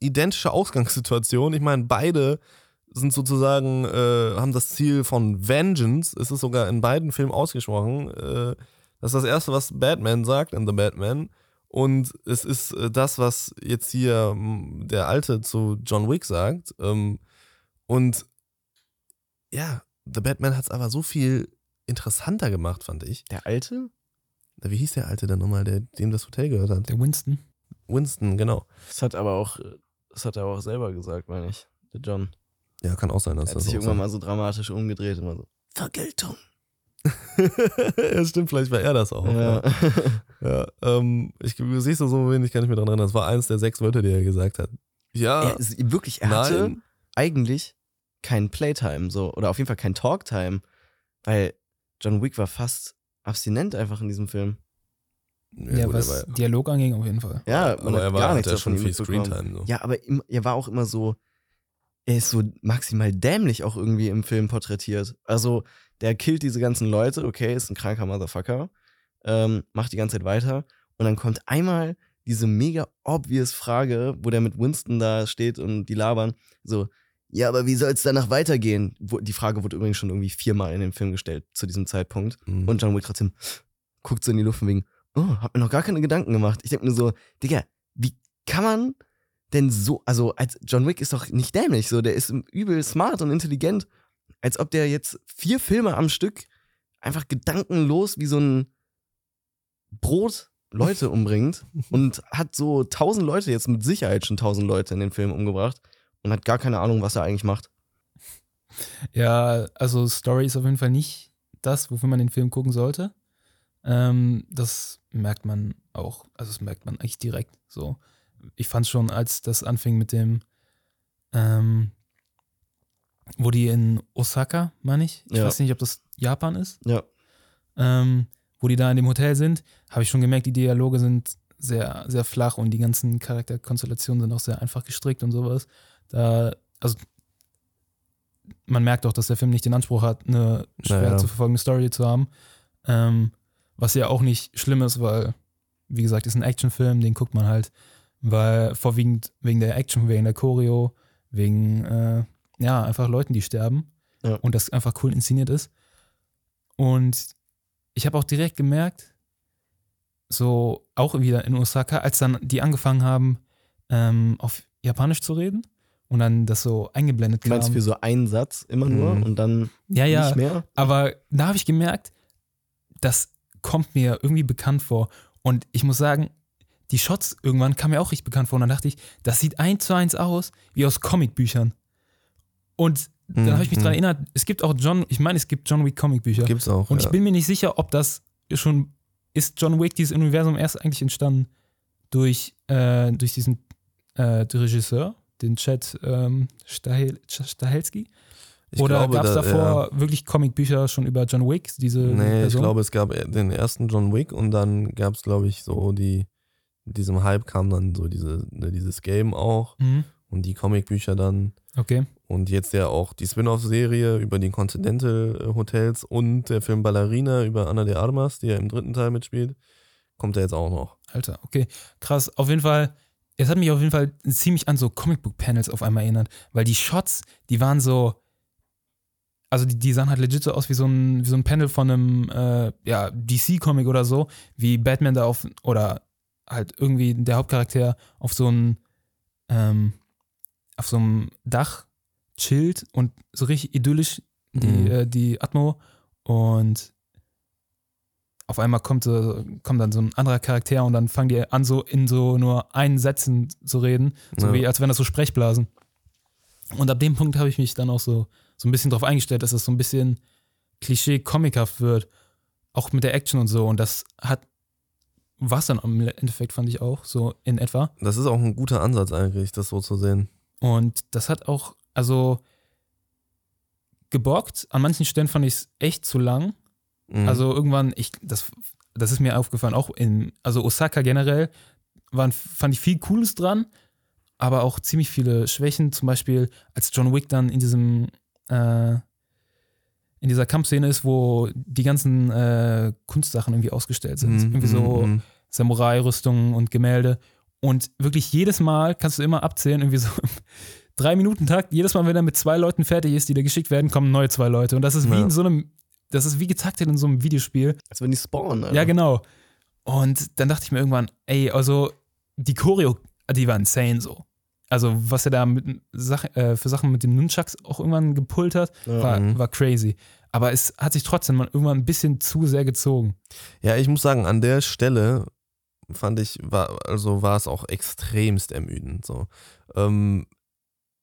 identische Ausgangssituationen. Ich meine, beide sind sozusagen, äh, haben das Ziel von Vengeance. Es ist sogar in beiden Filmen ausgesprochen. Äh, das ist das Erste, was Batman sagt in The Batman. Und es ist äh, das, was jetzt hier der Alte zu John Wick sagt. Ähm, und ja, The Batman hat es aber so viel interessanter gemacht, fand ich. Der Alte? Wie hieß der Alte denn nochmal, der dem das Hotel gehört hat? Der Winston. Winston, genau. Das hat aber auch, das hat er auch selber gesagt, meine ich. Der John. Ja, kann auch sein, Er dass hat das sich irgendwann so. mal so dramatisch umgedreht war so, Vergeltung. [LAUGHS] ja, stimmt, vielleicht war er das auch. Ja. Ja, ähm, ich siehst du so wenig, kann ich mir daran erinnern. Das war eins der sechs Wörter, die er gesagt hat. Ja, er wirklich, er hatte nein. eigentlich kein Playtime, so, oder auf jeden Fall kein Talktime, weil John Wick war fast abstinent einfach in diesem Film. Ja, gut, was war, Dialog anging, auf jeden Fall. Ja, man aber hat er war, gar hat nichts ja davon schon viel. Screentime. So. Ja, aber im, er war auch immer so, er ist so maximal dämlich auch irgendwie im Film porträtiert. Also, der killt diese ganzen Leute, okay, ist ein kranker Motherfucker, ähm, macht die ganze Zeit weiter und dann kommt einmal diese mega obvious Frage, wo der mit Winston da steht und die labern, so, ja, aber wie soll es danach weitergehen? Wo, die Frage wurde übrigens schon irgendwie viermal in dem Film gestellt zu diesem Zeitpunkt. Mhm. Und John Wick trotzdem guckt so in die Luft von wegen, oh, hab mir noch gar keine Gedanken gemacht. Ich denke mir so, Digga, wie kann man denn so, also als John Wick ist doch nicht dämlich, so, der ist übel smart und intelligent, als ob der jetzt vier Filme am Stück einfach gedankenlos wie so ein Brot Leute [LAUGHS] umbringt und hat so tausend Leute, jetzt mit Sicherheit schon tausend Leute in den Film umgebracht und hat gar keine Ahnung, was er eigentlich macht. Ja, also Story ist auf jeden Fall nicht das, wofür man den Film gucken sollte. Ähm, das merkt man auch, also das merkt man eigentlich direkt so. Ich fand schon, als das anfing mit dem, ähm, wo die in Osaka, meine ich, ich Ja. weiß nicht, ob das Japan ist, Ja. ähm, wo die da in dem Hotel sind, habe ich schon gemerkt, die Dialoge sind sehr, sehr flach und die ganzen Charakterkonstellationen sind auch sehr einfach gestrickt und sowas. Da, also man merkt auch, dass der Film nicht den Anspruch hat, eine schwer Naja. zu verfolgende Story zu haben. Ähm, was ja auch nicht schlimm ist, weil, wie gesagt, ist ein Actionfilm, den guckt man halt, weil vorwiegend wegen der Action, wegen der Choreo, wegen, äh, ja, einfach Leuten, die sterben Ja. und das einfach cool inszeniert ist. Und ich habe auch direkt gemerkt, so auch wieder in Osaka, als dann die angefangen haben, ähm, auf Japanisch zu reden und dann das so eingeblendet Du meinst kam. für so einen Satz immer nur Mhm. und dann ja, ja, nicht mehr? aber da habe ich gemerkt, das kommt mir irgendwie bekannt vor. Und ich muss sagen, die Shots irgendwann kamen mir auch richtig bekannt vor. Und dann dachte ich, das sieht eins zu eins aus wie aus Comicbüchern. Und dann Mhm. habe ich mich daran erinnert, es gibt auch John, ich meine, es gibt John Wick Comicbücher. Gibt's auch. Und ja. ich bin mir nicht sicher, ob das schon, ist John Wick, dieses Universum erst eigentlich entstanden durch, äh, durch diesen äh, Regisseur, den Chad ähm, Stahel, Stahelski? Ich Oder gab es da- davor wirklich Comicbücher schon über John Wick, diese Nee, ich Person? glaube, es gab den ersten John Wick und dann gab es, glaube ich, so die, mit diesem Hype kam dann so diese, dieses Game auch Mhm. und die Comicbücher dann Okay. und jetzt ja auch die Spin-off-Serie über die Continental Hotels und der Film Ballerina über Anna de Armas, die ja im dritten Teil mitspielt, kommt ja jetzt auch noch. Alter, okay. Krass. Auf jeden Fall, es hat mich auf jeden Fall ziemlich an so Comicbook-Panels auf einmal erinnert, weil die Shots, die waren so, also die, die sahen halt legit so aus wie so ein, wie so ein Panel von einem äh, ja, DC-Comic oder so, wie Batman da auf, oder halt irgendwie der Hauptcharakter auf so einem, ähm, auf so einem Dach chillt und so richtig idyllisch die, Mhm. äh, die Atmo und auf einmal kommt, so, kommt dann so ein anderer Charakter und dann fangen die an, so in so nur einen Sätzen zu reden, so Ja. wie als wären das so Sprechblasen. Und ab dem Punkt habe ich mich dann auch so, so ein bisschen drauf eingestellt, dass es so ein bisschen klischee-comichaft wird, auch mit der Action und so. Und das hat, war es dann im Endeffekt, fand ich auch, so in etwa. Das ist auch ein guter Ansatz eigentlich, das so zu sehen. Und das hat auch, also gebockt. An manchen Stellen fand ich es echt zu lang. Mhm. Also irgendwann, ich, das, das ist mir aufgefallen, auch in, also Osaka generell, waren, fand ich viel Cooles dran, aber auch ziemlich viele Schwächen. Zum Beispiel, als John Wick dann in diesem, äh, in dieser Kampfszene ist, wo die ganzen äh, Kunstsachen irgendwie ausgestellt sind. Mhm, irgendwie so mhm. Samurai-Rüstungen und Gemälde. Und wirklich jedes Mal kannst du immer abzählen, irgendwie so im [LAUGHS] drei Minuten Takt, jedes Mal, wenn er mit zwei Leuten fertig ist, die da geschickt werden, kommen neue zwei Leute. Und das ist wie Ja. in so einem, das ist wie getaktet in so einem Videospiel. Als wenn die spawnen. Alter. Ja, genau. Und dann dachte ich mir irgendwann, ey, also die Choreo, die war insane so. Also, was er da mit Sach äh, für Sachen mit dem Nunchucks auch irgendwann gepullt hat, Ja. war, Mhm. war crazy. Aber es hat sich trotzdem mal irgendwann ein bisschen zu sehr gezogen. Ja, ich muss sagen, an der Stelle fand ich, war, also war es auch extremst ermüdend. So. Ähm,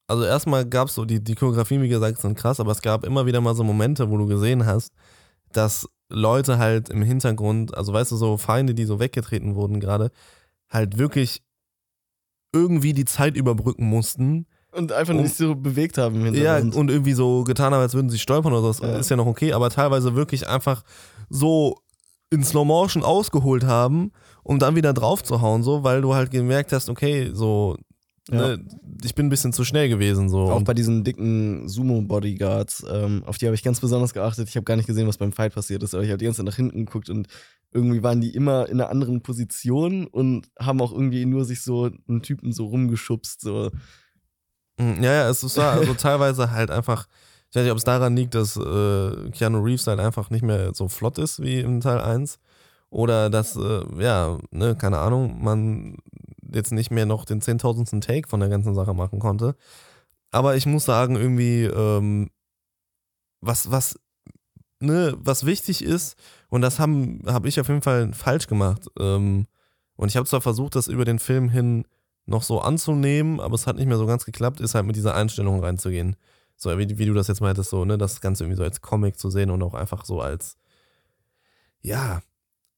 also erstmal gab es so, die, die Choreografien, wie gesagt, sind krass, aber es gab immer wieder mal so Momente, wo du gesehen hast, dass Leute halt im Hintergrund, also weißt du, so Feinde, die so weggetreten wurden gerade, halt wirklich irgendwie die Zeit überbrücken mussten. Und einfach Um- nicht so bewegt haben im Ja, und irgendwie so getan haben, als würden sie stolpern oder so. Ja. ist ja noch okay, aber teilweise wirklich einfach so in Slow Motion ausgeholt haben, um dann wieder drauf zu hauen, so, weil du halt gemerkt hast, okay, so, Ja. ne, ich bin ein bisschen zu schnell gewesen, so. Auch bei diesen dicken Sumo-Bodyguards, ähm, auf die habe ich ganz besonders geachtet. Ich habe gar nicht gesehen, was beim Fight passiert ist, aber ich habe die ganze Zeit nach hinten geguckt und irgendwie waren die immer in einer anderen Position und haben auch irgendwie nur sich so einen Typen so rumgeschubst. So. Mm, Ja, ja, es war also teilweise halt einfach, ich weiß nicht, ob es daran liegt, dass äh, Keanu Reeves halt einfach nicht mehr so flott ist wie im Teil 1 oder dass, äh, ja, ne, keine Ahnung, man jetzt nicht mehr noch den zehntausendsten Take von der ganzen Sache machen konnte. Aber ich muss sagen, irgendwie, ähm, was, was, ne, was wichtig ist, und das habe ich auf jeden Fall falsch gemacht. Ähm, und ich habe zwar versucht, das über den Film hin noch so anzunehmen, aber es hat nicht mehr so ganz geklappt, ist halt mit dieser Einstellung reinzugehen. So, wie, wie du das jetzt meintest, so, ne, das Ganze irgendwie so als Comic zu sehen und auch einfach so als, ja,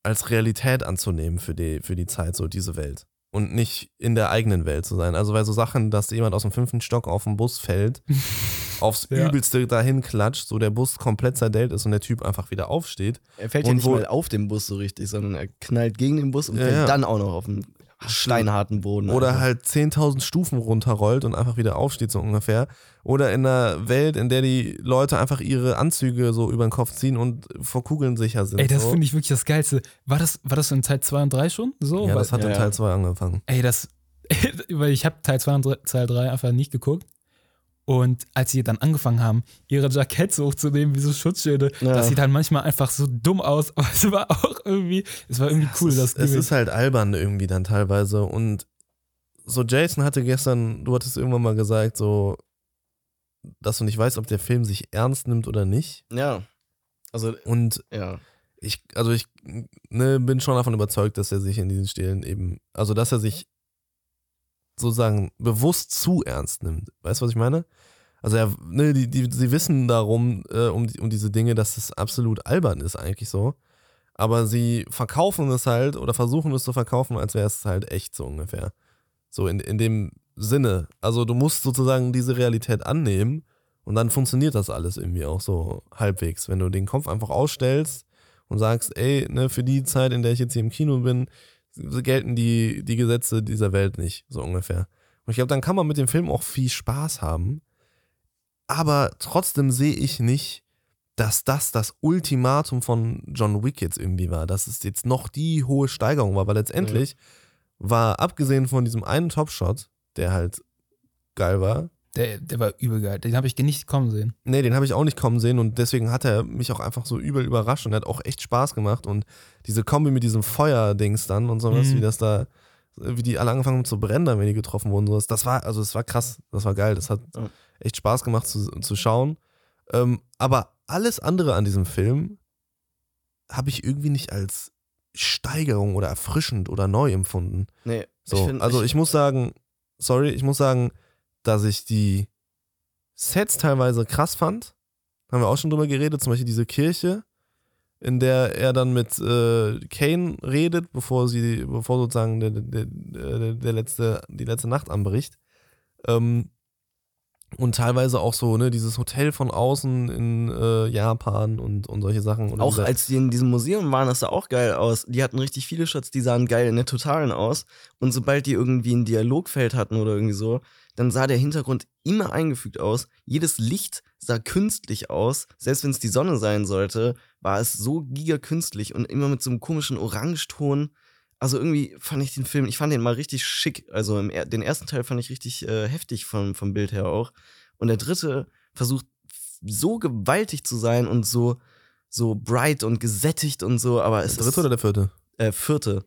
als Realität anzunehmen für die, für die Zeit, so diese Welt. Und nicht in der eigenen Welt zu sein. Also, weil so Sachen, dass jemand aus dem fünften Stock auf den Bus fällt, [LAUGHS] aufs Ja. Übelste dahin klatscht, so der Bus komplett zerdellt ist und der Typ einfach wieder aufsteht. Er fällt ja nicht mal auf dem Bus so richtig, sondern er knallt gegen den Bus und Ja, fällt ja. dann auch noch auf den steinharten Boden. Oder Alter. halt 10.000 Stufen runterrollt und einfach wieder aufsteht, so ungefähr. Oder in einer Welt, in der die Leute einfach ihre Anzüge so über den Kopf ziehen und vor Kugeln sicher sind. Ey, das so. finde ich wirklich das Geilste. War das, war das in Teil 2 und 3 schon so? Ja, das hat Ja, in. Teil 2 angefangen. Ey, das, [LAUGHS] weil ich habe Teil 2 und drei- Teil 3 einfach nicht geguckt. Und als sie dann angefangen haben, ihre Jacketts hochzunehmen, wie so Schutzschilde, Ja. das sieht halt manchmal einfach so dumm aus, [LAUGHS] aber es war auch irgendwie, es war irgendwie cool, es, das ist, es ist halt albern irgendwie dann teilweise. Und so Jason hatte gestern, du hattest irgendwann mal gesagt, so, dass du nicht weißt, ob der Film sich ernst nimmt oder nicht. Ja. Also, Und ja. ich, also ich ne, bin schon davon überzeugt, dass er sich in diesen Stelen eben, also dass er sich sozusagen bewusst zu ernst nimmt. Weißt du, was ich meine? Also er, ne, die, die, sie wissen darum, äh, um, um diese Dinge, dass es absolut albern ist eigentlich so. Aber sie verkaufen es halt oder versuchen es zu verkaufen, als wäre es halt echt so ungefähr. So in, in dem Sinne. Also du musst sozusagen diese Realität annehmen und dann funktioniert das alles irgendwie auch so halbwegs. Wenn du den Kopf einfach ausstellst und sagst, ey, ne, für die Zeit, in der ich jetzt hier im Kino bin, gelten die, die Gesetze dieser Welt nicht, so ungefähr. Und ich glaube, dann kann man mit dem Film auch viel Spaß haben. Aber trotzdem sehe ich nicht, dass das das Ultimatum von John Wick jetzt irgendwie war. Dass es jetzt noch die hohe Steigerung war, weil letztendlich war, abgesehen von diesem einen Topshot, der halt geil war, Der, der war übel geil. Den habe ich nicht kommen sehen. Nee, den habe ich auch nicht kommen sehen und deswegen hat er mich auch einfach so übel überrascht und er hat auch echt Spaß gemacht und diese Kombi mit diesem Feuerdings dann und sowas, Mhm. wie das da, wie die alle angefangen haben zu brennen, dann, wenn die getroffen wurden, sowas, das war, also das war krass, das war geil, das hat Ja. echt Spaß gemacht zu, zu schauen. Ähm, aber alles andere an diesem Film habe ich irgendwie nicht als Steigerung oder erfrischend oder neu empfunden. Nee. So, find- also ich muss sagen, sorry, ich muss sagen, dass ich die Sets teilweise krass fand. Haben wir auch schon drüber geredet, zum Beispiel diese Kirche, in der er dann mit äh, Kane redet, bevor sie, bevor sozusagen der, der, der, der letzte, die letzte Nacht anbricht. Ähm, Und teilweise auch so, ne, dieses Hotel von außen in äh, Japan und, und solche Sachen. Und Auch als die in diesem Museum waren, das sah auch geil aus. Die hatten richtig viele Shots, die sahen geil in der Totalen aus. Und sobald die irgendwie ein Dialogfeld hatten oder irgendwie so, dann sah der Hintergrund immer eingefügt aus. Jedes Licht sah künstlich aus. Selbst wenn es die Sonne sein sollte, war es so gigakünstlich und immer mit so einem komischen Orangeton. Also irgendwie fand ich den Film, ich fand den mal richtig schick. Also im, er- den ersten Teil fand ich richtig äh, heftig vom, vom Bild her auch. Und der dritte versucht so gewaltig zu sein und so, so bright und gesättigt und so, aber es der dritte ist oder der vierte? äh, vierte.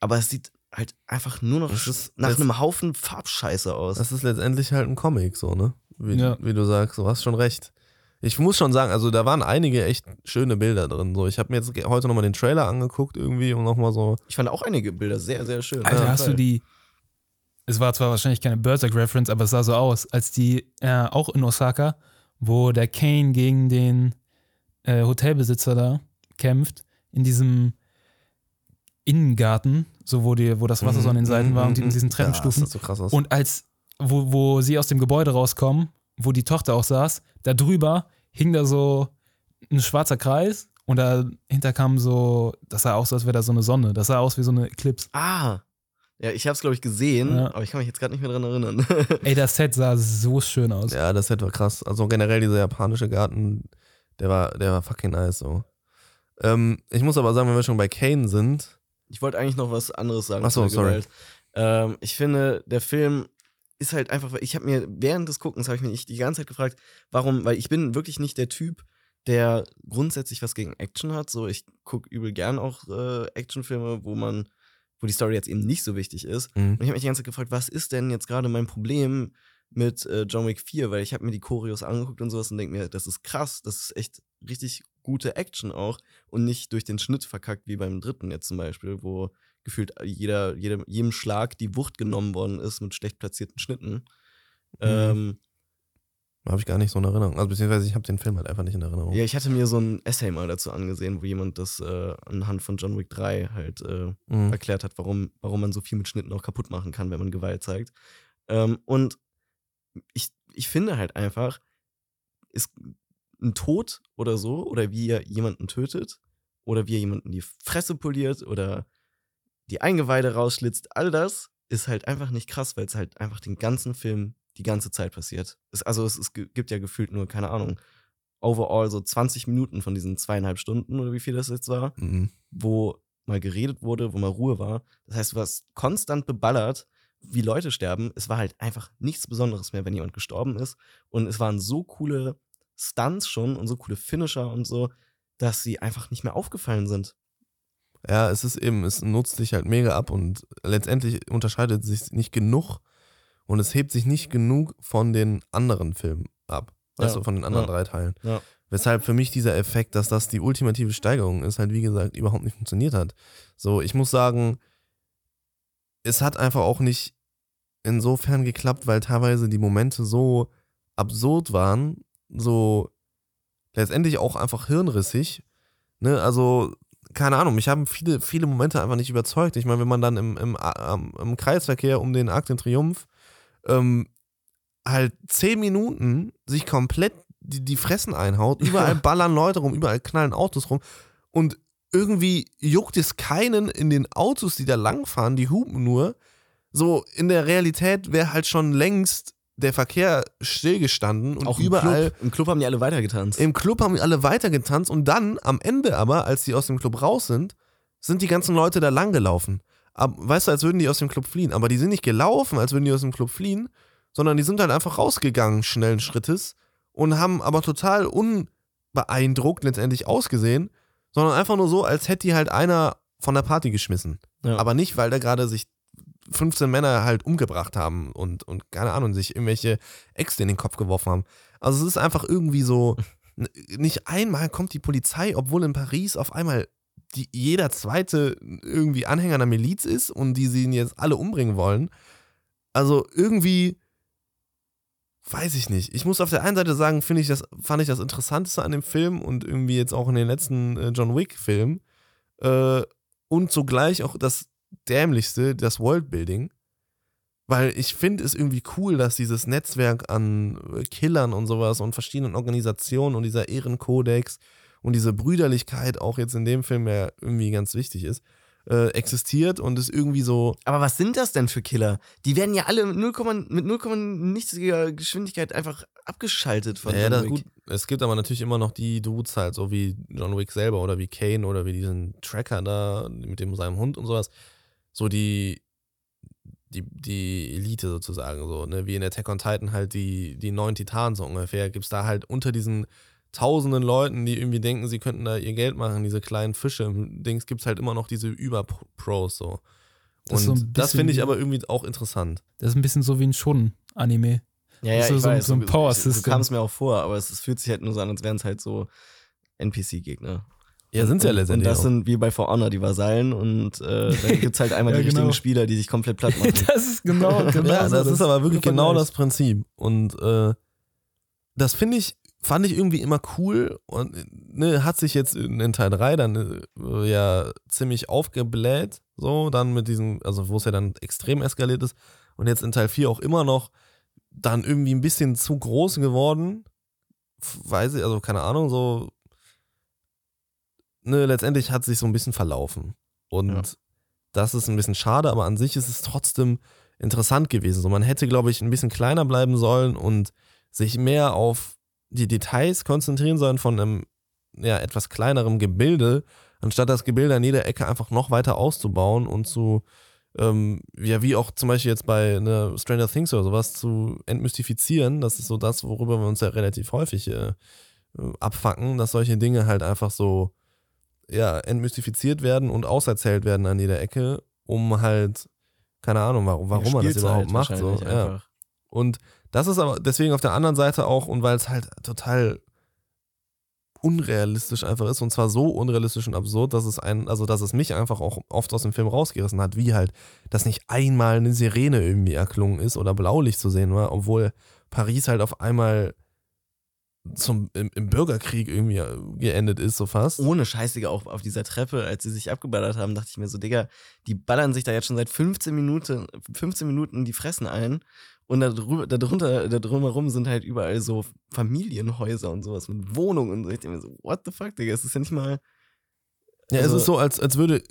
Aber es sieht halt einfach nur noch Das ist- nach einem Haufen Farbscheiße aus. Das ist letztendlich halt ein Comic, so, ne? Wie, Ja. wie du sagst, du hast schon recht. Ich muss schon sagen, also da waren einige echt schöne Bilder drin. So, ich habe mir jetzt heute nochmal den Trailer angeguckt irgendwie und nochmal so. ich fand auch einige Bilder sehr, sehr schön. Alter, Ja, hast du die. Es war zwar wahrscheinlich keine Berserk-Reference, aber es sah so aus, als die äh, auch in Osaka, wo der Kane gegen den äh, Hotelbesitzer da kämpft, in diesem Innengarten, so wo, die, wo das Wasser so an den Seiten war und die, mit diesen Treppenstufen. Ja, das sah so krass aus. Und als, wo, wo sie aus dem Gebäude rauskommen, wo die Tochter auch saß, da drüber hing da so ein schwarzer Kreis und dahinter kam so, das sah aus, als wäre da so eine Sonne. Das sah aus wie so eine Eclipse. Ah. Ja, ich hab's, glaube ich, gesehen, Ja. aber ich kann mich jetzt gerade nicht mehr dran erinnern. [LAUGHS] Ey, das Set sah so schön aus. ja, das Set war krass. Also generell dieser japanische Garten, der war, der war fucking nice so. Ähm, ich muss aber sagen, wenn wir schon bei Kane sind, Ich wollte eigentlich noch was anderes sagen. Ach so, zu der sorry. Ähm, ich finde, der Film ist halt einfach, ich habe mir während des Guckens habe ich mich die ganze Zeit gefragt, warum, weil ich bin wirklich nicht der Typ, der grundsätzlich was gegen Action hat. So, ich gucke übel gern auch äh, Actionfilme, wo man, wo die Story jetzt eben nicht so wichtig ist. mhm. Und ich habe mich die ganze Zeit gefragt, was ist denn jetzt gerade mein Problem mit äh, John Wick 4? Weil ich habe mir die Choreos angeguckt und sowas und denke mir, das ist krass, das ist echt richtig gute Action auch und nicht durch den Schnitt verkackt wie beim dritten jetzt zum Beispiel, wo gefühlt jeder, jeder, jedem Schlag die Wucht genommen worden ist mit schlecht platzierten Schnitten. Ähm, habe ich gar nicht so in Erinnerung. Also beziehungsweise ich habe den Film halt einfach nicht in Erinnerung. ja, ich hatte mir so ein Essay mal dazu angesehen, wo jemand das äh, anhand von John Wick 3 halt äh, Mhm. erklärt hat, warum, warum man so viel mit Schnitten auch kaputt machen kann, wenn man Gewalt zeigt. Ähm, und ich, ich finde halt einfach, ist ein Tod oder so, oder wie er jemanden tötet, oder wie er jemanden die Fresse poliert oder die Eingeweide rausschlitzt, all das ist halt einfach nicht krass, weil es halt einfach den ganzen Film die ganze Zeit passiert. Es, also es, es gibt ja gefühlt nur, keine Ahnung, overall so 20 Minuten von diesen zweieinhalb Stunden oder wie viel das jetzt war Mhm. wo mal geredet wurde, wo mal Ruhe war. Das heißt, du warst konstant beballert, wie Leute sterben. Es war halt einfach nichts Besonderes mehr, wenn jemand gestorben ist. Und es waren so coole Stunts schon und so coole Finisher und so, dass sie einfach nicht mehr aufgefallen sind. Ja, es ist eben, es nutzt sich halt mega ab und letztendlich unterscheidet sich nicht genug und es hebt sich nicht genug von den anderen Filmen ab. Weißt Ja, du, von den anderen ja. drei Teilen. Ja. Weshalb für mich dieser Effekt, dass das die ultimative Steigerung ist, halt wie gesagt überhaupt nicht funktioniert hat. So, ich muss sagen, es hat einfach auch nicht insofern geklappt, weil teilweise die Momente so absurd waren, so letztendlich auch einfach hirnrissig. Ne, also, keine Ahnung, mich haben viele, viele Momente einfach nicht überzeugt. Ich meine, wenn man dann im, im, im Kreisverkehr um den Arc den Triumph ähm, halt zehn Minuten sich komplett die, die Fressen einhaut, überall [LAUGHS] ballern Leute rum, überall knallen Autos rum und irgendwie juckt es keinen in den Autos, die da langfahren, die hupen nur. So, in der Realität wäre halt schon längst der Verkehr stillgestanden und Auch im überall Club. Im Club haben die alle weitergetanzt. im Club haben die alle weitergetanzt und dann am Ende aber, als die aus dem Club raus sind, sind die ganzen Leute da langgelaufen. Weißt du, als würden die aus dem Club fliehen. Aber die sind nicht gelaufen, als würden die aus dem Club fliehen, sondern die sind halt einfach rausgegangen, schnellen Schrittes und haben aber total unbeeindruckt letztendlich ausgesehen, sondern einfach nur so, als hätte die halt einer von der Party geschmissen. Ja. Aber nicht, weil da gerade sich 15 Männer halt umgebracht haben und, und keine Ahnung, sich irgendwelche Äxte in den Kopf geworfen haben. Also es ist einfach irgendwie so, nicht einmal kommt die Polizei, obwohl in Paris auf einmal die, jeder zweite irgendwie Anhänger einer Miliz ist und die sie jetzt alle umbringen wollen. Also irgendwie, weiß ich nicht. Ich muss auf der einen Seite sagen, finde ich das, fand ich das Interessanteste an dem Film und irgendwie jetzt auch in den letzten äh, John Wick-Filmen. Äh, und zugleich auch das Dämlichste, das Worldbuilding. Weil ich finde es irgendwie cool, dass dieses Netzwerk an äh, Killern und sowas und verschiedenen Organisationen und dieser Ehrenkodex und diese Brüderlichkeit auch jetzt in dem Film ja irgendwie ganz wichtig ist, äh, existiert und ist irgendwie so. Aber was sind das denn für Killer? Die werden ja alle mit 0, mit 0, nichtiger Geschwindigkeit einfach abgeschaltet von Ja, das gut. Es gibt aber natürlich immer noch die Dudes halt, so wie John Wick selber oder wie Kane oder wie diesen Tracker da mit dem seinem Hund und sowas. So die, die, die Elite sozusagen, so, ne? Wie in Attack on Titan halt die, die neun Titanen so ungefähr. Gibt es da halt unter diesen tausenden Leuten, die irgendwie denken, sie könnten da ihr Geld machen, diese kleinen Fische im Dings, gibt es halt immer noch diese Überpros so. Das ist so Und ein das finde ich aber irgendwie auch interessant. Das ist ein bisschen so wie ein Shonen-Anime. Ja, ja, so- ich so ein- weiß. so ein so- Power-System. So kam es mir auch vor, aber es, es fühlt sich halt nur so an, als wären es halt so NPC-Gegner. Ja, sind ja letztendlich. Und das auch. sind wie bei For Honor die Vasallen und äh, dann gibt es halt einmal [LAUGHS] Ja, die richtigen genau. Spieler, die sich komplett platt [LAUGHS] machen. Das ist genau, [LAUGHS] genau ja, so. das, ist aber wirklich genau das Prinzip. Und äh, das finde ich, fand ich irgendwie immer cool und ne, hat sich jetzt in, in Teil 3 dann äh, ja ziemlich aufgebläht, so dann mit diesem, also wo es ja dann extrem eskaliert ist und jetzt in Teil 4 auch immer noch dann irgendwie ein bisschen zu groß geworden. Weiß ich, also keine Ahnung, so ne, letztendlich hat sich so ein bisschen verlaufen. Und Ja. das ist ein bisschen schade, aber an sich ist es trotzdem interessant gewesen. So, man hätte, glaube ich, ein bisschen kleiner bleiben sollen und sich mehr auf die Details konzentrieren sollen von einem ja, etwas kleinerem Gebilde, anstatt das Gebilde an jeder Ecke einfach noch weiter auszubauen und zu, ähm, ja, wie auch zum Beispiel jetzt bei ne, Stranger Things oder sowas, zu entmystifizieren. Das ist so das, worüber wir uns ja relativ häufig äh, abfacken, dass solche Dinge halt einfach so, ja, entmystifiziert werden und auserzählt werden an jeder Ecke, um halt, keine Ahnung, warum, warum man das überhaupt macht. So, ja. Und das ist aber deswegen auf der anderen Seite auch, und weil es halt total unrealistisch einfach ist, und zwar so unrealistisch und absurd, dass es einen, also dass es mich einfach auch oft aus dem Film rausgerissen hat, wie halt, dass nicht einmal eine Sirene irgendwie erklungen ist oder Blaulicht zu sehen war, obwohl Paris halt auf einmal zum, im, im Bürgerkrieg irgendwie äh, geendet ist, so fast. Ohne Scheißiger auch auf dieser Treppe, als sie sich abgeballert haben, dachte ich mir so, Digga, die ballern sich da jetzt schon seit 15 Minuten, 15 Minuten die Fressen ein. Und da drüber, da drunter, da drumherum sind halt überall so Familienhäuser und sowas mit Wohnungen und so. Ich denke mir so, what the fuck, Digga? Es ist ja nicht mal Ja, also- es ist so, als, als würde,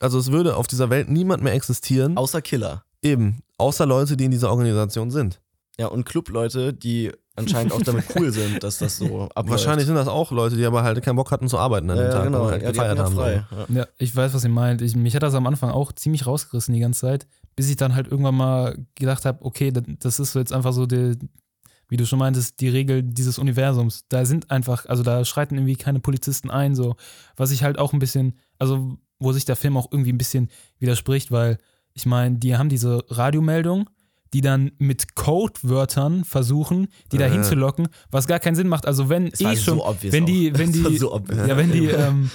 also es würde auf dieser Welt niemand mehr existieren, außer Killer. eben, außer Leute, die in dieser Organisation sind. Ja, und Clubleute, die anscheinend auch damit cool sind, dass das so [LAUGHS] abläuft. Wahrscheinlich sind das auch Leute, die aber halt keinen Bock hatten zu arbeiten an dem ja, Tag genau. und halt ja, gefeiert haben. frei. Ja. Ja, ich weiß, was ihr meint. Ich, mich hat das am Anfang auch ziemlich rausgerissen die ganze Zeit, bis ich dann halt irgendwann mal gedacht habe, okay, das, das ist so jetzt einfach so die, wie du schon meintest, die Regel dieses Universums. Da sind einfach, also da schreiten irgendwie keine Polizisten ein, so, was ich halt auch ein bisschen, also wo sich der Film auch irgendwie ein bisschen widerspricht, weil ich meine, die haben diese Radiomeldung, die dann mit Codewörtern versuchen, die da Äh. hinzulocken, was gar keinen Sinn macht. Also wenn eh schon, so wenn die, [LAUGHS] wenn die, so ja, wenn die, [LAUGHS] ähm,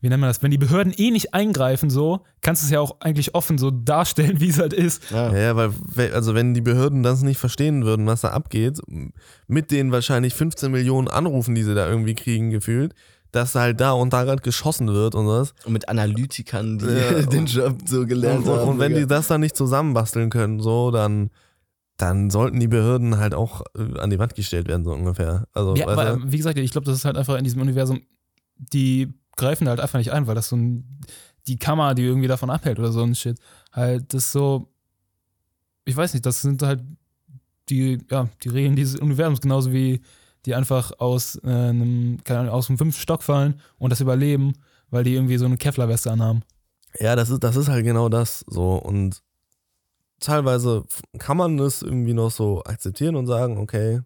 wie nennt man das, wenn die Behörden eh nicht eingreifen, so, kannst du es ja auch eigentlich offen so darstellen, [LAUGHS] wie es halt ist. Ja. Ja, weil, we- also wenn die Behörden das nicht verstehen würden, was da abgeht, mit den wahrscheinlich 15 Millionen Anrufen, die sie da irgendwie kriegen, gefühlt, dass halt da und da gerade geschossen wird und was. Und mit Analytikern, die Ja, [LAUGHS] den Job so gelernt Und, und, haben. und wenn die das dann nicht zusammenbasteln können, so, dann, dann sollten die Behörden halt auch äh, an die Wand gestellt werden, so ungefähr. Also, Ja, aber du? wie gesagt, ich glaube, das ist halt einfach in diesem Universum, die greifen halt einfach nicht ein, weil das so ein, die Kammer, die irgendwie davon abhält oder so ein Shit, halt das so, ich weiß nicht, das sind halt die, ja, die Regeln dieses Universums, genauso wie die einfach aus äh, einem, keine Ahnung, aus dem fünften Stock fallen und das überleben, weil die irgendwie so eine Kevlar-Weste anhaben. Ja, das ist, das ist halt genau das so. Und teilweise kann man das irgendwie noch so akzeptieren und sagen, okay,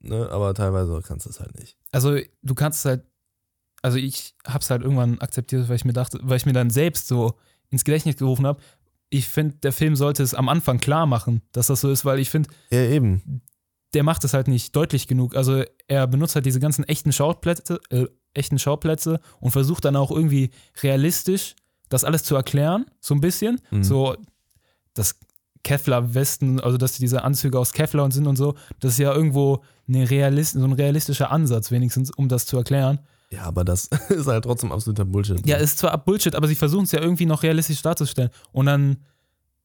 ne, aber teilweise kannst du es halt nicht. also du kannst es halt, also ich hab's halt irgendwann akzeptiert, weil ich mir dachte, weil ich mir dann selbst so ins Gedächtnis gerufen habe, ich finde, der Film sollte es am Anfang klar machen, dass das so ist, weil ich finde, Ja, eben. Der macht es halt nicht deutlich genug. Also er benutzt halt diese ganzen echten Schauplätze, äh, echten Schauplätze und versucht dann auch irgendwie realistisch das alles zu erklären, so ein bisschen. Mhm. So, das Kevlar-Westen, also dass diese Anzüge aus Kevlar und sind und so, das ist ja irgendwo eine Realist, so ein realistischer Ansatz, wenigstens, um das zu erklären. Ja, aber das [LAUGHS] ist halt trotzdem absoluter Bullshit. Ja, ist zwar Bullshit, aber sie versuchen es ja irgendwie noch realistisch darzustellen. Und dann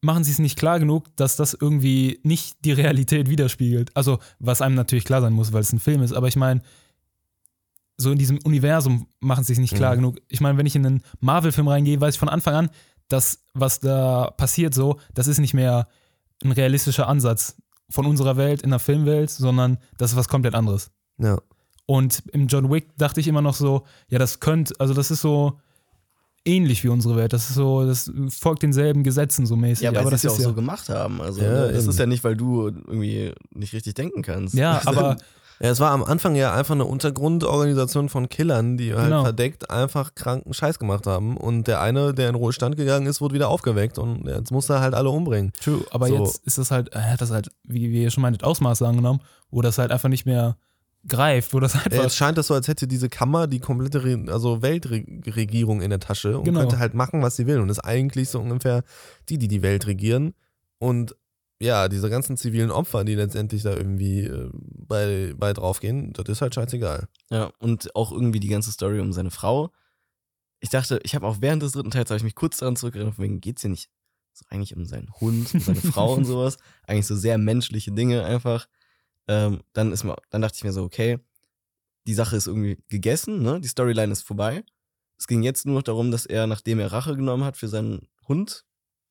machen sie es nicht klar genug, dass das irgendwie nicht die Realität widerspiegelt. Also, was einem natürlich klar sein muss, weil es ein Film ist, aber ich meine, so in diesem Universum machen sie es nicht klar Mhm. genug. Ich meine, wenn ich in einen Marvel-Film reingehe, weiß ich von Anfang an, dass was da passiert so, das ist nicht mehr ein realistischer Ansatz von unserer Welt in der Filmwelt, sondern das ist was komplett anderes. Ja. Und im John Wick dachte ich immer noch so, ja, das könnte, also das ist so ähnlich wie unsere Welt. Das ist so, das folgt denselben Gesetzen so mäßig. Ja, weil aber das ja auch ist ja, so gemacht haben. Also, Ja, ne, das ist ja nicht, weil du irgendwie nicht richtig denken kannst. ja, [LAUGHS] aber Ja, es war am Anfang ja einfach eine Untergrundorganisation von Killern, die halt Genau. verdeckt einfach kranken Scheiß gemacht haben. Und der eine, der in Ruhestand gegangen ist, wurde wieder aufgeweckt und jetzt muss er halt alle umbringen. True, aber So. jetzt ist das halt, er hat das halt, wie, wie ihr schon meintet, Ausmaße angenommen, wo das halt einfach nicht mehr greift, wo das Ja, einfach. Jetzt scheint es so, als hätte diese Kammer die komplette Re also Weltregierung in der Tasche und Genau. könnte halt machen, was sie will. Und ist eigentlich so ungefähr die, die die Welt regieren. Und ja, diese ganzen zivilen Opfer, die letztendlich da irgendwie äh, bei, bei draufgehen, das ist halt scheißegal. Ja, und auch irgendwie die ganze Story um seine Frau. Ich dachte, ich habe auch während des dritten Teils, habe ich mich kurz daran zurückerinnert, von wegen geht's hier nicht so eigentlich um seinen Hund, um seine Frau und [LAUGHS] sowas. Eigentlich so sehr menschliche Dinge einfach. Ähm, dann ist mir, dann dachte ich mir so, okay, die Sache ist irgendwie gegessen, ne? Die Storyline ist vorbei. Es ging jetzt nur noch darum, dass er, nachdem er Rache genommen hat für seinen Hund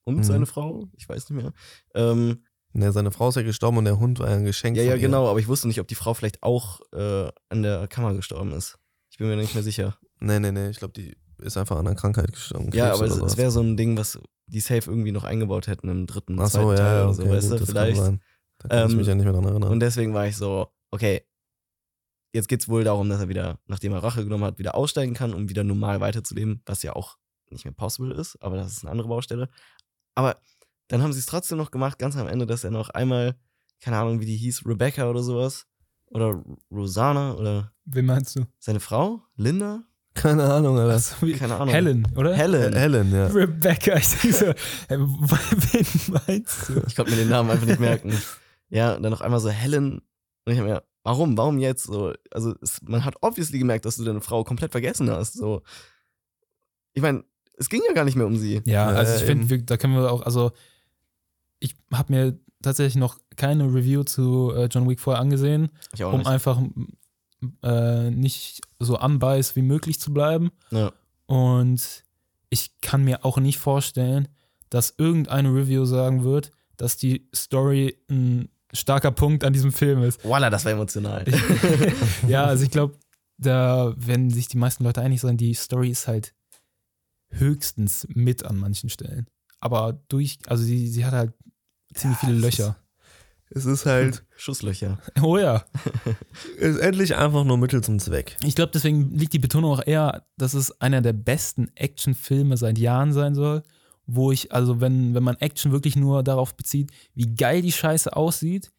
und Mhm. seine Frau, ich weiß nicht mehr, ähm, Ne, seine Frau ist ja gestorben und der Hund war ja ein Geschenk. ja, ja, ihr. genau, aber ich wusste nicht, ob die Frau vielleicht auch äh, an der Kammer gestorben ist. Ich bin mir nicht mehr sicher. Nee, nee, nee, ich glaube, die ist einfach an einer Krankheit gestorben. Ja, aber es, es wäre so ein Ding, was die safe irgendwie noch eingebaut hätten im dritten, Ach zweiten so, ja, Teil ja, oder okay, so, weißt gut, du, das kann vielleicht. sein. Da kann ich Ähm, mich ja nicht mehr dran erinnern. Und deswegen war ich so, okay, jetzt geht's wohl darum, dass er wieder, nachdem er Rache genommen hat, wieder aussteigen kann, um wieder normal weiterzuleben, was ja auch nicht mehr possible ist, aber das ist eine andere Baustelle. Aber dann haben sie es trotzdem noch gemacht, ganz am Ende, dass er noch einmal, keine Ahnung, wie die hieß, Rebecca oder sowas, oder Rosanna oder Wen meinst du? seine Frau, Linda, Keine Ahnung, Alter. Also, wie- keine Ahnung. Helen, oder? Helen. Helen, ja. Rebecca, ich denke so, [LAUGHS] wen meinst du? Ich konnte mir den Namen einfach nicht merken. Ja, und dann noch einmal so Helen. Und ich hab mir, warum? Warum jetzt so? Also, es, man hat obviously gemerkt, dass du deine Frau komplett vergessen hast. So. Ich meine, es ging ja gar nicht mehr um sie. Ja, also ich finde, da können wir auch, also ich habe mir tatsächlich noch keine Review zu äh, John Wick vorher angesehen, Ich auch um nicht. einfach äh, nicht so unbiased wie möglich zu bleiben. Ja. Und ich kann mir auch nicht vorstellen, dass irgendeine Review sagen wird, dass die Story ein starker Punkt an diesem Film ist. Voila, das war emotional. [LAUGHS] ja, also ich glaube, da werden sich die meisten Leute einig sein, die Story ist halt höchstens mit an manchen Stellen. Aber durch, also sie, sie hat halt ziemlich Ja, viele Löcher. Es ist halt [LAUGHS] Schusslöcher. [LAUGHS] Oh ja. ist endlich einfach nur Mittel zum Zweck. Ich glaube, deswegen liegt die Betonung auch eher, dass es einer der besten Actionfilme seit Jahren sein soll. Wo ich, also wenn, wenn man Action wirklich nur darauf bezieht, wie geil die Scheiße aussieht,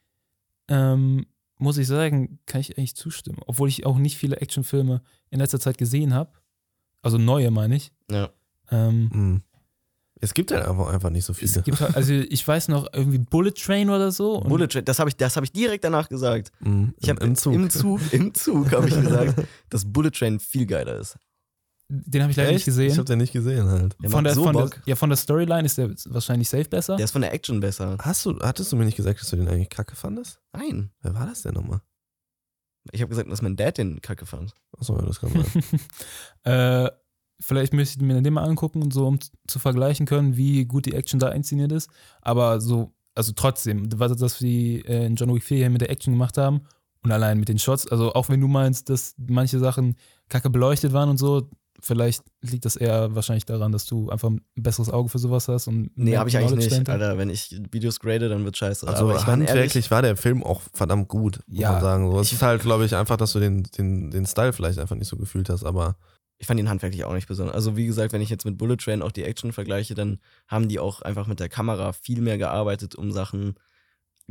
ähm, muss ich sagen, kann ich eigentlich zustimmen. Obwohl ich auch nicht viele Actionfilme in letzter Zeit gesehen habe. Also neue, meine ich. Ja. Ähm, Hm. Es gibt halt einfach, einfach nicht so viele. es gibt halt, also ich weiß noch, irgendwie Bullet Train oder so. Und Bullet Train, das habe ich, das hab ich direkt danach gesagt. Hm. Ich habe Im Zug. Im Zug, im Zug habe ich gesagt, [LAUGHS] dass Bullet Train viel geiler ist. Den habe ich leider nicht Echt? Ich gesehen. habe den nicht gesehen halt. Der Von der, so von der, ja, von der Storyline ist der wahrscheinlich safe besser. Der ist von der Action besser. Hast du, hattest du mir nicht gesagt, dass du den eigentlich kacke fandest? Nein. Wer war das denn nochmal? Ich habe gesagt, dass mein Dad den kacke fand. Achso, ja, das kann sein. [LAUGHS] Äh, vielleicht müsste ich mir den mal angucken und so, um zu vergleichen können, wie gut die Action da inszeniert ist. Aber so, also trotzdem, was das die äh, in John Wick 4 hier mit der Action gemacht haben und allein mit den Shots, also auch wenn du meinst, dass manche Sachen kacke beleuchtet waren und so, vielleicht liegt das eher wahrscheinlich daran, dass du einfach ein besseres Auge für sowas hast und Nee, habe ich eigentlich nicht. dahinter. Alter, wenn ich Videos grade, dann wird scheiße. Also Aber ich handwerklich war der Film auch verdammt gut, muss Ja, man sagen. So, es ist halt, glaube ich, einfach, dass du den, den, den Style vielleicht einfach nicht so gefühlt hast, aber ich fand ihn handwerklich auch nicht besonders. Also wie gesagt, wenn ich jetzt mit Bullet Train auch die Action vergleiche, dann haben die auch einfach mit der Kamera viel mehr gearbeitet, um Sachen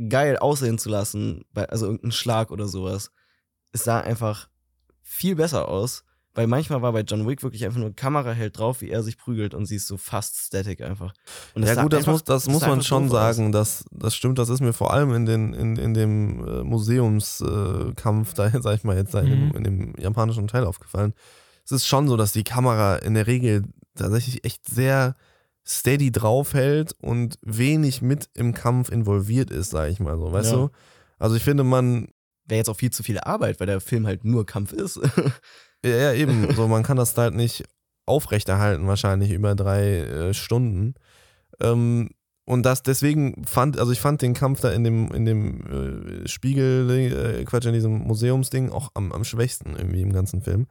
geil aussehen zu lassen. Also irgendein Schlag oder sowas. Es sah einfach viel besser aus. Weil manchmal war bei John Wick wirklich einfach nur Kamera hält drauf, wie er sich prügelt und sie ist so fast static einfach. Und ja gut, das einfach- muss, das muss man schon sagen, das, das stimmt, das ist mir vor allem in, den, in, in dem äh, Museumskampf, [LAUGHS] da sag ich mal jetzt, da in, dem, Mhm. in dem japanischen Teil aufgefallen. Es ist schon so, dass die Kamera in der Regel tatsächlich echt sehr steady draufhält und wenig mit im Kampf involviert ist, sag ich mal so, weißt Ja. du? Also ich finde, man, Wäre jetzt auch viel zu viel Arbeit, weil der Film halt nur Kampf ist. [LAUGHS] ja, eben, so man kann das halt nicht aufrechterhalten wahrscheinlich über drei äh, Stunden. Ähm, und das deswegen fand, also ich fand den Kampf da in dem, in dem äh, Spiegel, äh, Quatsch, in diesem Museumsding auch am, am schwächsten irgendwie im ganzen Film.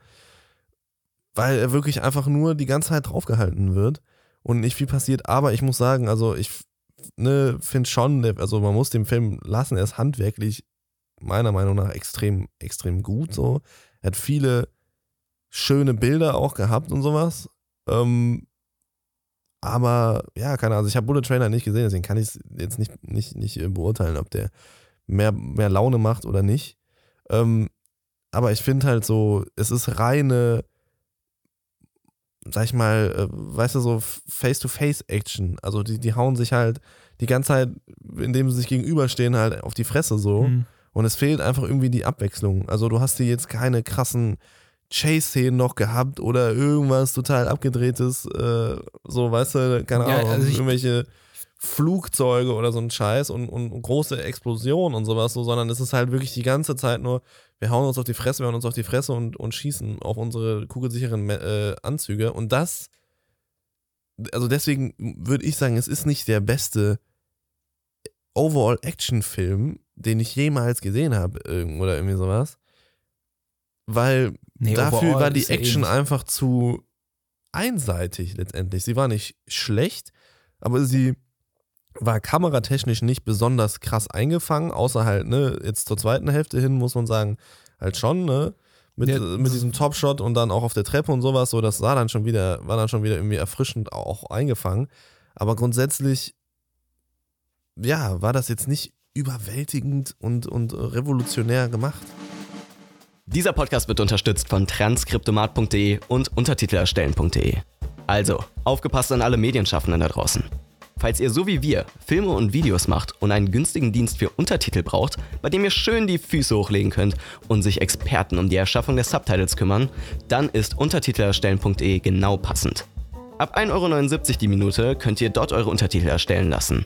Weil er wirklich einfach nur die ganze Zeit draufgehalten wird und nicht viel passiert. Aber ich muss sagen, also ich ne, finde schon, also man muss dem Film lassen, er ist handwerklich meiner Meinung nach extrem, extrem gut so. Er hat viele schöne Bilder auch gehabt und sowas. Ähm, aber ja, keine Ahnung, also ich habe Bullet Trainer nicht gesehen, deswegen kann ich es jetzt nicht, nicht, nicht äh, beurteilen, ob der mehr, mehr Laune macht oder nicht. Ähm, aber ich finde halt so, es ist reine, sag ich mal, äh, weißt du, so Face-to-Face-Action. Also die, die hauen sich halt die ganze Zeit, indem sie sich gegenüberstehen, halt auf die Fresse so. Mhm. Und es fehlt einfach irgendwie die Abwechslung. Also du hast hier jetzt keine krassen Chase-Szenen noch gehabt oder irgendwas total abgedrehtes, äh, so, weißt du, keine Ja, Ahnung, also ich- irgendwelche Flugzeuge oder so ein Scheiß und, und große Explosionen und sowas, so, sondern es ist halt wirklich die ganze Zeit nur, wir hauen uns auf die Fresse, wir hauen uns auf die Fresse und, und schießen auf unsere kugelsicheren äh, Anzüge. Und das, also deswegen würde ich sagen, es ist nicht der beste Overall-Action-Film, den ich jemals gesehen habe oder irgendwie sowas. Weil Nee, dafür war die ja eh Action nicht- einfach zu einseitig letztendlich. Sie war nicht schlecht, aber sie war kameratechnisch nicht besonders krass eingefangen, außer halt, ne, jetzt zur zweiten Hälfte hin muss man sagen, halt schon, ne, mit, Ja, äh, mit diesem Topshot und dann auch auf der Treppe und sowas, so, das sah dann schon wieder, war dann schon wieder irgendwie erfrischend auch eingefangen. Aber grundsätzlich, ja, war das jetzt nicht überwältigend und, und revolutionär gemacht. Dieser Podcast wird unterstützt von transkriptomat.de und untertitelerstellen.de. Also, aufgepasst an alle Medienschaffenden da draußen. Falls ihr so wie wir Filme und Videos macht und einen günstigen Dienst für Untertitel braucht, bei dem ihr schön die Füße hochlegen könnt und sich Experten um die Erschaffung der Subtitles kümmern, dann ist untertitelerstellen.de genau passend. Ab 1,79 Euro die Minute könnt ihr dort eure Untertitel erstellen lassen.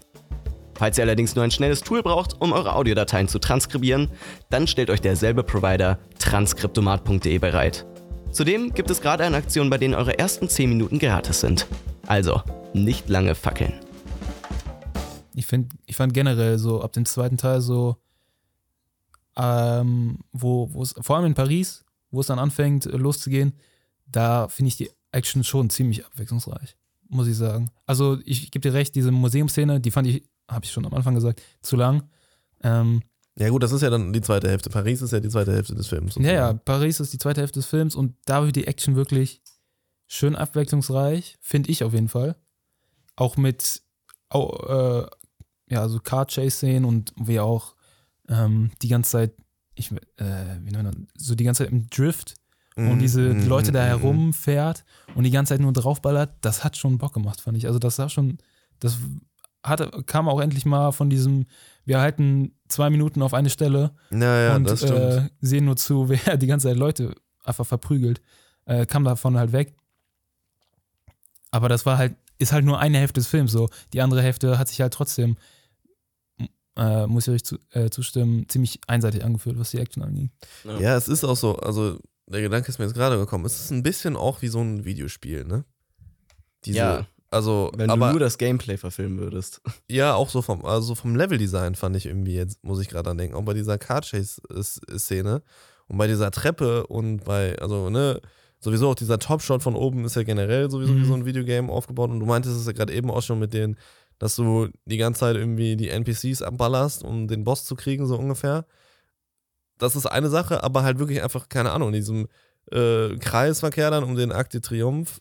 Falls ihr allerdings nur ein schnelles Tool braucht, um eure Audiodateien zu transkribieren, dann stellt euch derselbe Provider transkriptomat.de bereit. Zudem gibt es gerade eine Aktion, bei denen eure ersten 10 Minuten gratis sind. Also, nicht lange fackeln. Ich, find, ich fand generell so ab dem zweiten Teil so, ähm, wo es, vor allem in Paris, wo es dann anfängt äh, loszugehen, da finde ich die Action schon ziemlich abwechslungsreich, muss ich sagen. Also ich gebe dir recht, diese Museumsszene, die fand ich, habe ich schon am Anfang gesagt, zu lang. Ähm, Ja gut, das ist ja dann die zweite Hälfte. Paris ist ja die zweite Hälfte des Films. ja, ja, sozusagen. Paris ist die zweite Hälfte des Films und da wird die Action wirklich schön abwechslungsreich, finde ich auf jeden Fall. Auch mit au- äh, ja, so Car-Chase-Szenen und wie auch ähm, die ganze Zeit, ich, äh, wie nennt man das? so die ganze Zeit im Drift und Mhm, diese mhm, Leute da mhm, herumfährt und die ganze Zeit nur draufballert, das hat schon Bock gemacht, fand ich. Also das war schon, das hatte, kam auch endlich mal von diesem, wir halten zwei Minuten auf eine Stelle Ja, ja, und äh, sehen nur zu, [LAUGHS] wer die ganze Zeit Leute einfach verprügelt. Äh, kam davon halt weg. Aber das war halt, ist halt nur eine Hälfte des Films so. Die andere Hälfte hat sich halt trotzdem, äh, muss ich euch zu, äh, zustimmen, ziemlich einseitig angefühlt, was die Action angeht. Ja, es ist auch so, also der Gedanke ist mir jetzt gerade gekommen, es ist ein bisschen auch wie so ein Videospiel, ne? Diese, Ja. Also, Wenn aber du nur das Gameplay verfilmen würdest. [LAUGHS] ja, auch so vom, also vom Leveldesign fand ich irgendwie jetzt, muss ich gerade dran denken, auch bei dieser Car-Chase-Szene und bei dieser Treppe und bei, also, ne, sowieso auch dieser Top-Shot von oben ist ja generell sowieso wie Mhm. so ein Videogame aufgebaut und du meintest es ja gerade eben auch schon mit den, dass du die ganze Zeit irgendwie die NPCs abballerst, um den Boss zu kriegen, so ungefähr. Das ist eine Sache, aber halt wirklich einfach, keine Ahnung, in diesem äh, Kreisverkehr dann um den Arc de Triomphe, äh,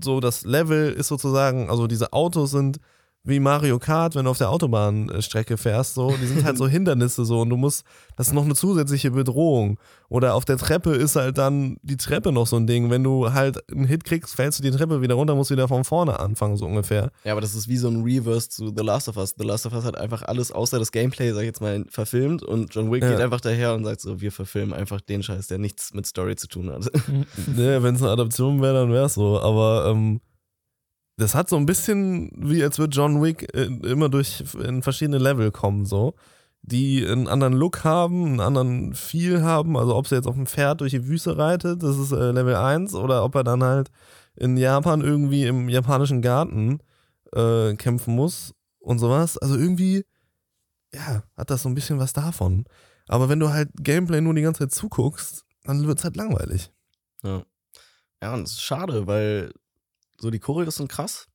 so das Level ist sozusagen, also diese Autos sind wie Mario Kart, wenn du auf der Autobahnstrecke fährst, so, die sind halt so [LAUGHS] Hindernisse so und du musst, das ist noch eine zusätzliche Bedrohung. Oder auf der Treppe ist halt dann die Treppe noch so ein Ding. Wenn du halt einen Hit kriegst, fällst du die Treppe wieder runter, musst wieder von vorne anfangen, so ungefähr. Ja, aber das ist wie so ein Reverse zu The Last of Us. The Last of Us hat einfach alles außer das Gameplay, sag ich jetzt mal, verfilmt und John Wick Ja. geht einfach daher und sagt so, wir verfilmen einfach den Scheiß, der nichts mit Story zu tun hat. Ne, wenn es eine Adaption wäre, dann wäre es so. Aber ähm, das hat so ein bisschen wie als würde John Wick äh, immer durch in verschiedene Level kommen, so. Die einen anderen Look haben, einen anderen Feel haben. Also ob sie jetzt auf dem Pferd durch die Wüste reitet, das ist äh, Level 1, oder ob er dann halt in Japan irgendwie im japanischen Garten äh, kämpfen muss und sowas. Also irgendwie, ja, hat das so ein bisschen was davon. Aber wenn du halt Gameplay nur die ganze Zeit zuguckst, dann wird es halt langweilig. Ja. Ja, und das ist schade, weil so die Choreos sind krass.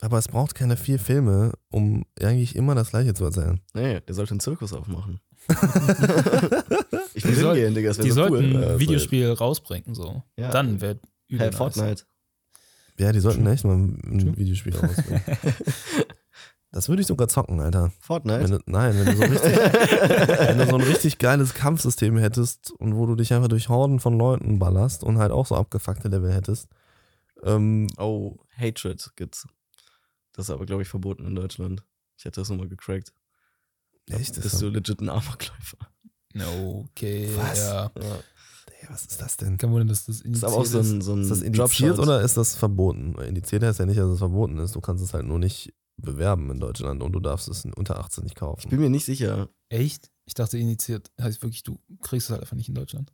Aber es braucht keine vier Filme, um eigentlich immer das Gleiche zu erzählen. Nee, der sollte einen Zirkus aufmachen. [LAUGHS] ich will Die soll- hingehen, Digga, das Die so sollten cool. ein Videospiel rausbringen, so. Ja. Dann wird übel Hey, nice. Fortnite. Ja, die sollten echt mal ein True. Videospiel rausbringen. [LAUGHS] Das würde ich sogar zocken, Alter. Wenn Fortnite? du, nein, wenn du, so richtig, [LAUGHS] wenn du so ein richtig geiles Kampfsystem hättest und wo du dich einfach durch Horden von Leuten ballerst und halt auch so abgefuckte Level hättest. Ähm, Oh, Hatred gibt's. Das ist aber, glaube ich, verboten in Deutschland. Ich hätte das nochmal gecrackt. echt? Das Bist ist du so, legit ein Amokläufer. Okay, Was? ja. Ja. Ey, was ist das denn? Kein Wunder, dass das Ist aber auch so ein, so ein Ist das indiziert oder ist das verboten? Weil Indiziert heißt ja nicht, dass es verboten ist. Du kannst es halt nur nicht bewerben in Deutschland und du darfst es unter 18 nicht Ich kaufen. bin mir nicht sicher. Echt? Ich dachte, initiiert heißt wirklich, du kriegst es halt einfach nicht in Deutschland.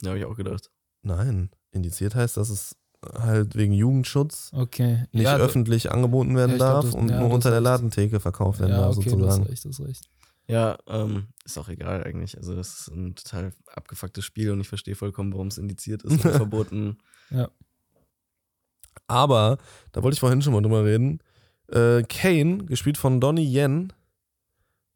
Ja, habe ich auch gedacht. Nein, indiziert heißt, dass es halt wegen Jugendschutz Okay. nicht ja, öffentlich angeboten werden Ja, ich glaub, darf das- und ja, nur unter der recht. Ladentheke verkauft werden Ja, darf, okay, sozusagen. recht, du hast recht. Ja, ähm, ist auch egal eigentlich. Also es ist ein total abgefucktes Spiel und ich verstehe vollkommen, warum es indiziert ist und [LAUGHS] verboten. Aber, da wollte ich vorhin schon mal drüber reden, äh, Kane, gespielt von Donnie Yen,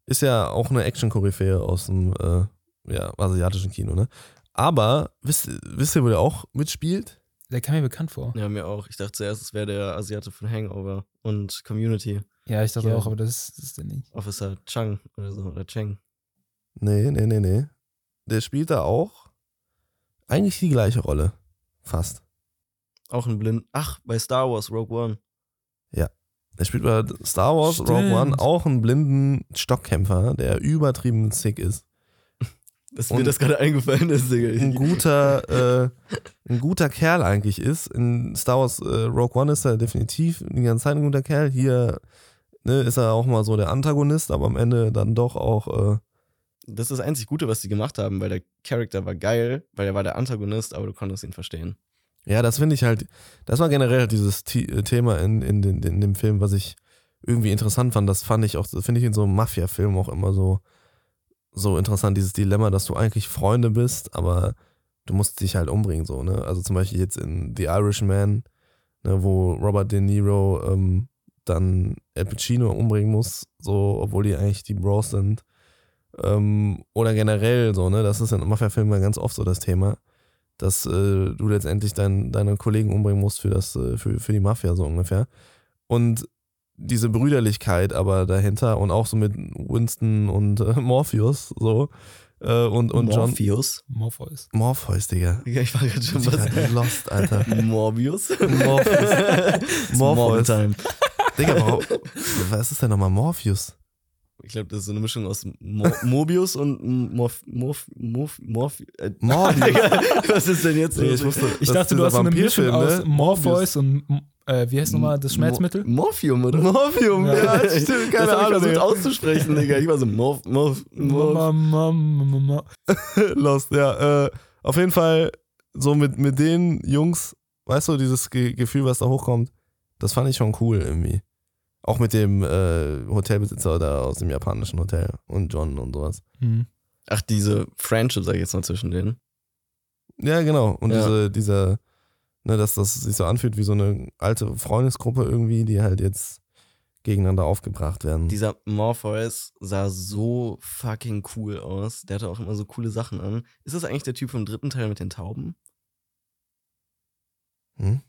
ist ja auch eine Action-Koryphäe aus dem äh, ja, asiatischen Kino, ne? Aber, wisst, wisst ihr, wo der auch mitspielt? Der kam mir bekannt vor. Ja, mir auch. Ich dachte zuerst, es wäre der Asiate von Hangover und Community. Ja, ich dachte Ja. auch, aber das, ist- das ist der nicht. Officer Chang oder so, oder Cheng. Nee, nee, nee, nee. Der spielt da auch eigentlich die gleiche Rolle. Fast. Auch ein Blind. Ach, bei Star Wars Rogue One. Er spielt bei Star Wars Rogue Stimmt. One auch einen blinden Stockkämpfer, der übertrieben sick ist. Dass mir das gerade eingefallen ist, Digga. Ein guter, äh, ein guter Kerl eigentlich ist. In Star Wars äh, Rogue One ist er definitiv die ganze Zeit ein guter Kerl. Hier ne, ist er auch mal so der Antagonist, aber am Ende dann doch auch. Äh, Das ist das einzig Gute, was die gemacht haben, weil der Charakter war geil, weil er war der Antagonist, aber du konntest ihn verstehen. ja, das finde ich halt. Das war generell dieses T äh, Thema in, in, den, in dem Film, was ich irgendwie interessant fand. Das fand ich auch, finde ich in so einem Mafia-Film auch immer so, so interessant, dieses Dilemma, dass du eigentlich Freunde bist, aber du musst dich halt umbringen, so, ne? Also zum Beispiel jetzt in The Irishman, ne, wo Robert De Niro ähm, dann Al Pacino umbringen muss, so, obwohl die eigentlich die Bros sind. Ähm, oder generell so, ne? Das ist in Mafia-Filmen ganz oft so das Thema, dass äh, du letztendlich dein, deine Kollegen umbringen musst für, das, äh, für, für die Mafia, so ungefähr. Und diese Brüderlichkeit aber dahinter und auch so mit Winston und äh, Morpheus, so. Äh, und, und John. Morpheus. Morpheus. Morpheus, Digga. Digga, ich war gerade schon was. lost, Alter. Morbius. [LAUGHS] Morpheus. Morpheus. Time. Digga, warum, was ist denn nochmal Morpheus? Ich glaube, das ist so eine Mischung aus Mo Mobius und Morph Morph Morph Morph äh, Morbius. Digga, [LAUGHS] was ist denn jetzt? Nee, ich wusste, Ich dachte, du hast so eine Mischung Vampirfilm, aus ne? Morpheus und, äh, wie heißt nochmal das Schmerzmittel? Mo Morphium, oder? Morphium, ja, Ja. das stimmt, keine das Ahnung. versucht Digga. auszusprechen, Digga. Ich war so Morph, Morph, Morph. Ma, ma, ma, ma, ma. [LAUGHS] Lost, ja. Äh, auf jeden Fall, so mit, mit den Jungs, weißt du, dieses Ge Gefühl, was da hochkommt, das fand ich schon cool irgendwie. Auch mit dem äh, Hotelbesitzer da aus dem japanischen Hotel und John und sowas. Hm. Ach, diese Friendship, sag ich jetzt mal, zwischen denen. Ja, genau. Und Ja. diese, dieser, ne, dass das sich so anfühlt wie so eine alte Freundesgruppe irgendwie, die halt jetzt gegeneinander aufgebracht werden. Dieser Morpheus sah so fucking cool aus. Der hatte auch immer so coole Sachen an. Ist das eigentlich der Typ vom dritten Teil mit den Tauben? hm?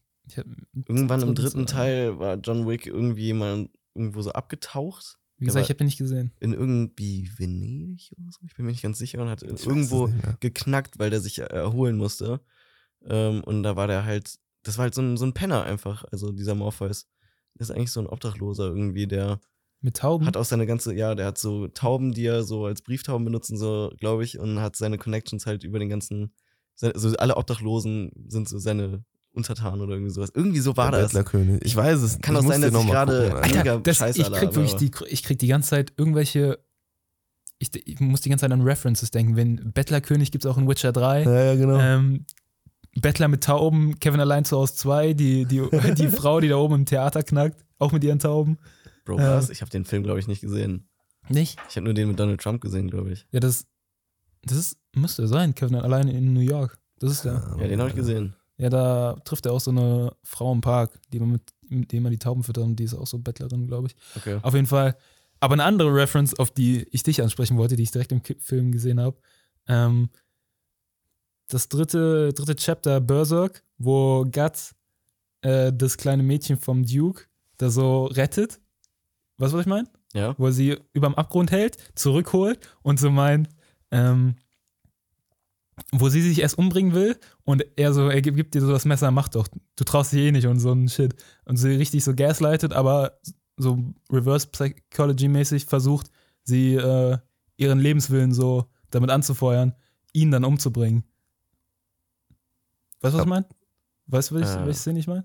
Irgendwann im dritten Teil war John Wick irgendwie mal irgendwo so abgetaucht. Wie gesagt, ich habe ihn nicht gesehen. In irgendwie Venedig oder so. Ich bin mir nicht ganz sicher und hat Ich irgendwo geknackt, weil der sich erholen musste. Ähm, und da war der halt, das war halt so ein, so ein Penner einfach, also dieser Morpheus. Das ist eigentlich so ein Obdachloser irgendwie, der Mit Tauben? hat auch seine ganze, ja, der hat so Tauben, die er so als Brieftauben benutzen, so, glaube ich, und hat seine Connections halt über den ganzen, also alle Obdachlosen sind so seine untertan oder irgendwie sowas. Irgendwie so war der das. Bettlerkönig. Ich weiß es. Kann ich auch sein, dass ich gerade- Alter. Das, Scheiße, ich krieg wirklich die, ich krieg die ganze Zeit irgendwelche, ich, ich muss die ganze Zeit an References denken. Wenn Bettlerkönig gibt es auch in Witcher 3. Ja, ja, genau. Ähm, Bettler mit Tauben, Kevin allein zu Hause 2, die, die, [LAUGHS] die Frau, die da oben im Theater knackt, auch mit ihren Tauben. Bro, Ja. was? Ich habe den Film, glaube ich, nicht gesehen. Nicht? Ich habe nur den mit Donald Trump gesehen, glaube ich. Ja, das, das ist, müsste sein, Kevin allein in New York. Das ist der. Ja, den habe ich gesehen. Ja, da trifft er auch so eine Frau im Park, die man mit, mit dem man die Tauben füttert und die ist auch so Bettlerin, glaube ich. Okay. Auf jeden Fall. Aber eine andere Reference, auf die ich dich ansprechen wollte, die ich direkt im Film gesehen habe. Ähm, das dritte, dritte Chapter Berserk, wo Guts äh, das kleine Mädchen vom Duke da so rettet. Weißt du, was ich meine? Ja. Wo er sie überm Abgrund hält, zurückholt und so meint, ähm, wo sie sich erst umbringen will und er so, er gibt, gibt dir so das Messer, mach doch, du traust dich eh nicht und so ein Shit. Und sie richtig so gaslightet, aber so Reverse Psychology-mäßig versucht, sie äh, ihren Lebenswillen so damit anzufeuern, ihn dann umzubringen. Weißt du, was ich meine? Weißt du, welche, Äh. welche Szene ich meine?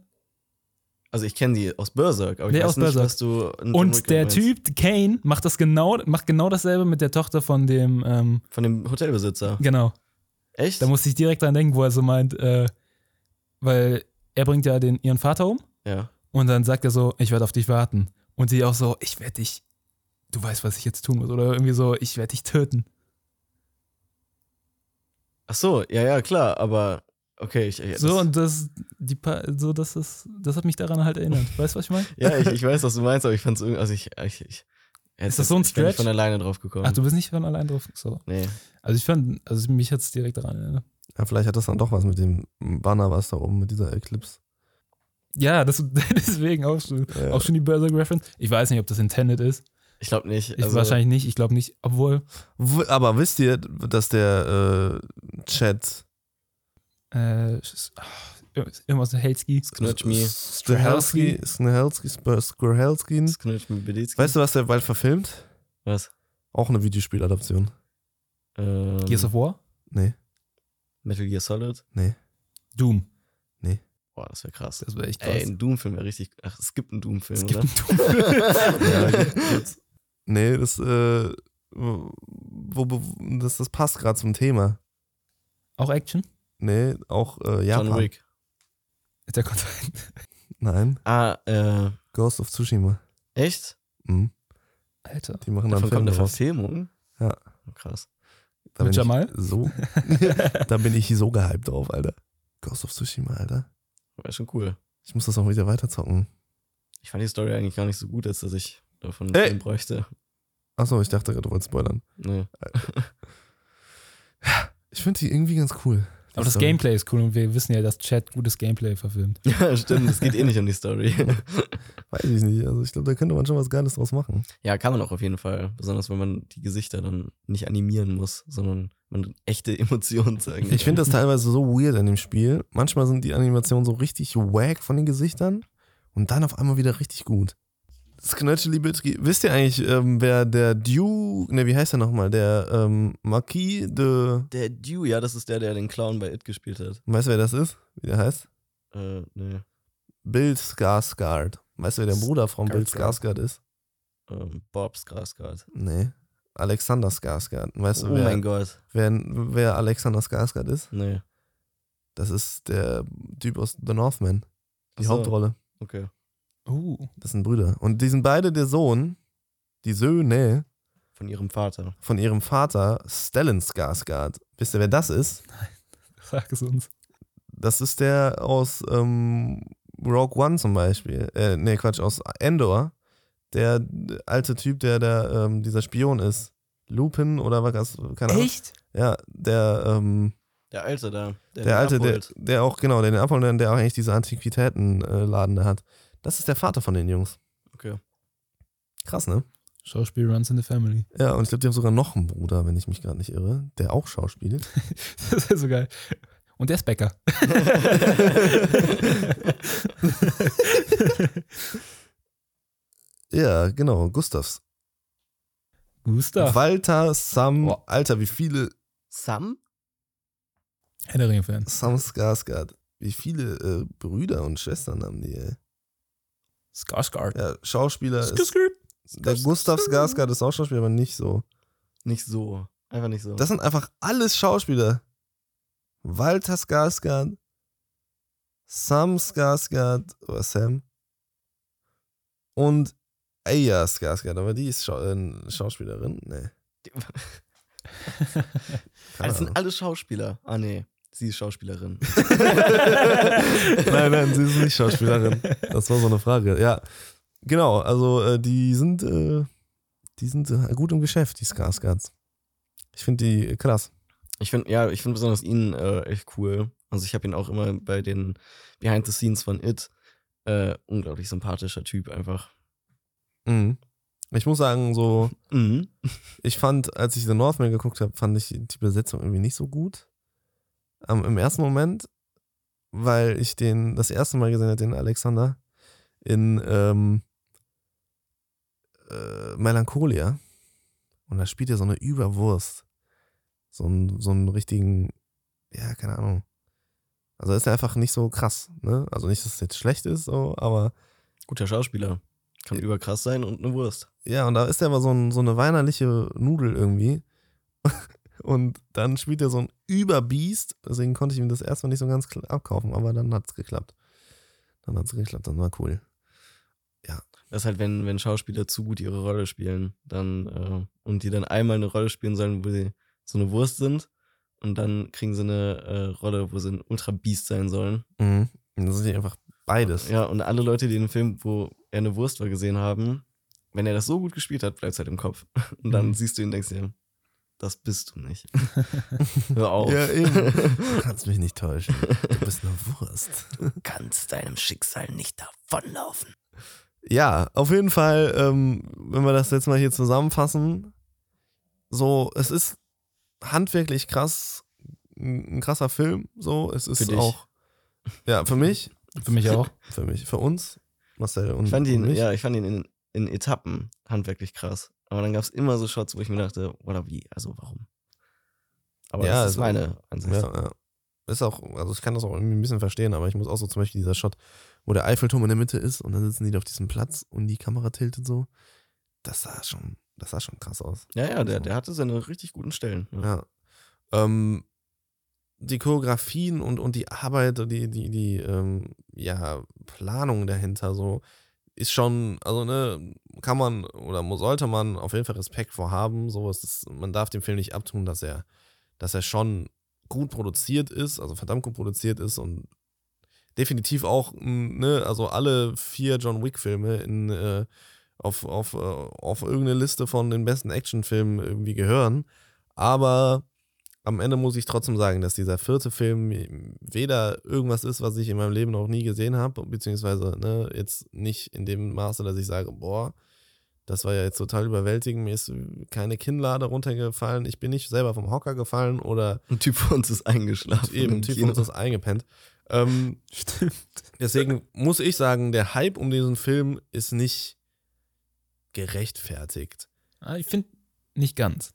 Also ich kenne die aus Berserk, aber ich Nee, weiß aus nicht, Berserk. was du Und der meinst. Typ, Kane, macht das genau, macht genau dasselbe mit der Tochter von dem, ähm, Von dem Hotelbesitzer. genau. Echt? Da musste ich direkt dran denken, wo er so meint, äh, weil er bringt ja den, ihren Vater um ja. und dann sagt er so, ich werde auf dich warten. Und sie auch so, ich werde dich, du weißt, was ich jetzt tun muss. Oder irgendwie so, ich werde dich töten. Ach so, ja, ja, klar, aber okay, ich, ja, so, das, und das, die, Pa- so, das ist, das hat mich daran halt erinnert. Weißt du, was ich meine? ja ich, ich weiß, was du meinst, aber ich fand's irgendwie, also ich, ich, ich Ist das so ein ich bin nicht Stretch? von alleine drauf gekommen. Ach, du bist nicht von allein drauf. So. nee. Also ich fand, also mich hat es direkt daran erinnert. Ja, vielleicht hat das dann doch was mit dem Banner, was da oben mit dieser Eclipse. Ja, das, [LAUGHS] deswegen auch schon, Ja. auch schon die Berserk-Reference. Ich weiß nicht, ob das intended ist. Ich glaube nicht. Ich, Also, wahrscheinlich nicht. Ich glaube nicht. Obwohl, Aber wisst ihr, dass der äh, Chat äh, irgendwas Helski. Knutsch me. Strahelski, Sknitsch mit Belitzky. weißt du, was der bald verfilmt? was? Auch eine Videospieladaption. Ähm, Gears of War? Nee, Metal Gear Solid? nee. Doom. Boah, das wäre kraß. Das wäre echt krass. Ey, ein Doom-Film wäre richtig. Ach, es gibt einen Doom-Film, es gibt oder? einen [LAUGHS] Doom. Ja, gibt's. Nee, das, äh, wo, wo, das, das passt gerade zum Thema. auch Action? Nee, auch äh, Japan. John Wick. Der kommt Nein, Ah, äh, Ghost of Tsushima. echt? Mhm. Alter. Die machen dann Davon Film kommt eine. Verfilmung? Ja. Oh, krass. Da Mit bin Jamal? Ich so, [LAUGHS] da bin ich so gehypt drauf, Alter. Ghost of Tsushima, Alter. Wäre schon cool. Ich muss das auch wieder weiterzocken. Ich fand die Story eigentlich gar nicht so gut, als dass ich davon einen Ey! Film bräuchte. Achso, ich dachte gerade, du wolltest spoilern. Nee. [LAUGHS] Ich finde die irgendwie ganz cool. Aber das Story. Gameplay ist cool und wir wissen ja, dass Chat gutes Gameplay verfilmt. [LAUGHS] Ja, stimmt. Es geht eh nicht um die Story. [LAUGHS] Weiß ich nicht. Also ich glaube, da könnte man schon was Geiles draus machen. ja, kann man auch auf jeden Fall. Besonders, wenn man die Gesichter dann nicht animieren muss, sondern man echte [LAUGHS] Emotionen zeigen Ich finde das teilweise so weird an dem Spiel. Manchmal sind die Animationen so richtig wack von den Gesichtern und dann auf einmal wieder richtig gut. Sknötcheli Bitki. Wisst ihr eigentlich, ähm, wer der Dew, ne, wie heißt der nochmal? Der ähm, Marquis de. Der Dew, ja, das ist der, der den Clown bei It gespielt hat. Weißt du, wer das ist? Wie der heißt? Äh, nee. Bill Skarsgård. Weißt du, wer der Bruder von Bill Skarsgård. Ist? Ähm, Bob Skarsgård. Nee. Alexander Skarsgård. Weißt du, Oh wer, mein Gott. wer, wer Alexander Skarsgård ist? Nee. Das ist der Typ aus The Northman. Die so. Hauptrolle. Okay. Uh. Das sind Brüder. Und die sind beide der Sohn, die Söhne Von ihrem Vater. von ihrem Vater, Stellan Skarsgård. Wisst ihr, wer das ist? [LAUGHS] Sag es uns. Das ist der aus ähm, Rogue One zum Beispiel. Äh, nee, Quatsch, aus Endor. Der alte Typ, der, der ähm, dieser Spion ist. Lupin oder was? Keine Ahnung. Echt? Ja, der, ähm, Der Alte da. der, den alte, der, der auch, genau, der den abholt, der auch eigentlich diese Antiquitätenladen da hat. Das ist der Vater von den Jungs. Okay. Krass, ne? Schauspiel runs in the family. [LAUGHS] Ja, und ich glaube, die haben sogar noch einen Bruder, wenn ich mich gerade nicht irre, der auch schauspielt. [LAUGHS] Das ist so geil. Und der ist Bäcker. [LAUGHS] ja, genau, Gustavs. Gustav. Walter, Sam, Boah. Alter, wie viele Sam? Herr der Ringe-Fan. Sam Skarsgård. wie viele äh, Brüder und Schwestern haben die, ey. Skarsgård. Ja, Schauspieler ist, Skarsgård. der Gustav Skarsgård ist auch Schauspieler, aber nicht so. Nicht so. Einfach nicht so. Das sind einfach alles Schauspieler. Walter Skarsgård, Sam Skarsgård oder Sam und Aya Skarsgård, aber die ist Schau äh, Schauspielerin? Nee. Keine [LAUGHS] das sind alle Schauspieler. Ah, nee. Sie ist Schauspielerin. [LAUGHS] nein, nein, sie ist nicht Schauspielerin. Das war so eine Frage. Ja, genau. Also äh, die sind, äh, die sind äh, gut im Geschäft, die Skarsgårds. Ich finde die krass. Ich finde, ja, ich finde besonders ihn äh, echt cool. Also ich habe ihn auch immer bei den Behind the Scenes von It. Äh, unglaublich sympathischer Typ einfach. Mhm. Ich muss sagen, so Mhm. Ich fand, als ich The Northman geguckt habe, fand ich die Besetzung irgendwie nicht so gut. Ähm, Im ersten Moment, weil ich den das erste Mal gesehen habe, den Alexander, in ähm, äh, Melancholia. Und da spielt er so eine Überwurst. So einen, so einen richtigen, ja, keine Ahnung. Also ist er einfach nicht so krass, ne? Also nicht, dass es jetzt schlecht ist, so, aber Guter Schauspieler. Kann überkrass sein und eine Wurst. Ja, und da ist er aber so, ein, so eine weinerliche Nudel irgendwie. Und dann spielt er so ein Überbiest. Deswegen konnte ich ihm das erstmal nicht so ganz abkaufen, aber dann hat es geklappt. Dann hat es geklappt, dann war cool. Das ist halt, wenn, wenn Schauspieler zu gut ihre Rolle spielen, dann äh, und die dann einmal eine Rolle spielen sollen, wo sie so eine Wurst sind und dann kriegen sie eine äh, Rolle, wo sie ein Ultra-Beast sein sollen. Mhm. Und das ist einfach beides. Ja, und alle Leute, die den Film, wo er eine Wurst war, gesehen haben, wenn er das so gut gespielt hat, bleibt es halt im Kopf. [LAUGHS] Und dann Mhm. siehst du ihn und denkst dir, das bist du nicht. [LAUGHS] Hör auf. Ja, eben. [LAUGHS] Du kannst mich nicht täuschen. Du bist eine Wurst. kannst deinem Schicksal nicht davonlaufen. Ja, auf jeden Fall, ähm, wenn wir das jetzt mal hier zusammenfassen, so, es ist handwerklich krass, ein krasser Film, so, es ist Für dich. auch, ja, für mich, Für mich auch. für mich, für uns, Marcel und Ich fand ihn, und mich. ja, ich fand ihn in, in Etappen handwerklich krass. Aber dann gab es immer so Shots, wo ich mir dachte, oder wie, also warum? Aber Ja, das ist also, meine Ansicht. Ja, ja. Ist auch, also ich kann das auch irgendwie ein bisschen verstehen, aber ich muss auch so zum Beispiel dieser Shot, wo der Eiffelturm in der Mitte ist und dann sitzen die da auf diesem Platz und die Kamera tiltet so. Das sah schon, das sah schon krass aus. Ja, ja, der, der hatte seine richtig guten Stellen. Ja. Ähm, die Choreografien und, und die Arbeit, und die, die, die, ähm, ja, Planung dahinter, so, ist schon, also, ne, kann man oder sollte man auf jeden Fall Respekt vor haben. So, es ist, man darf dem Film nicht abtun, dass er, dass er schon gut produziert ist, also verdammt gut produziert ist und definitiv auch, ne, also alle vier John Wick-Filme in, äh, auf, auf, äh, auf irgendeine Liste von den besten Actionfilmen irgendwie gehören. Aber am Ende muss ich trotzdem sagen, dass dieser vierte Film weder irgendwas ist, was ich in meinem Leben noch nie gesehen habe, beziehungsweise ne, jetzt nicht in dem Maße, dass ich sage, boah, das war ja jetzt total überwältigend, mir ist keine Kinnlade runtergefallen, ich bin nicht selber vom Hocker gefallen oder Ein Typ von uns ist eingeschlafen. eben im tief Kino. uns ist eingepennt. Ähm, Stimmt. deswegen muss ich sagen, der Hype um diesen Film ist nicht gerechtfertigt. Ah, Ich finde nicht ganz.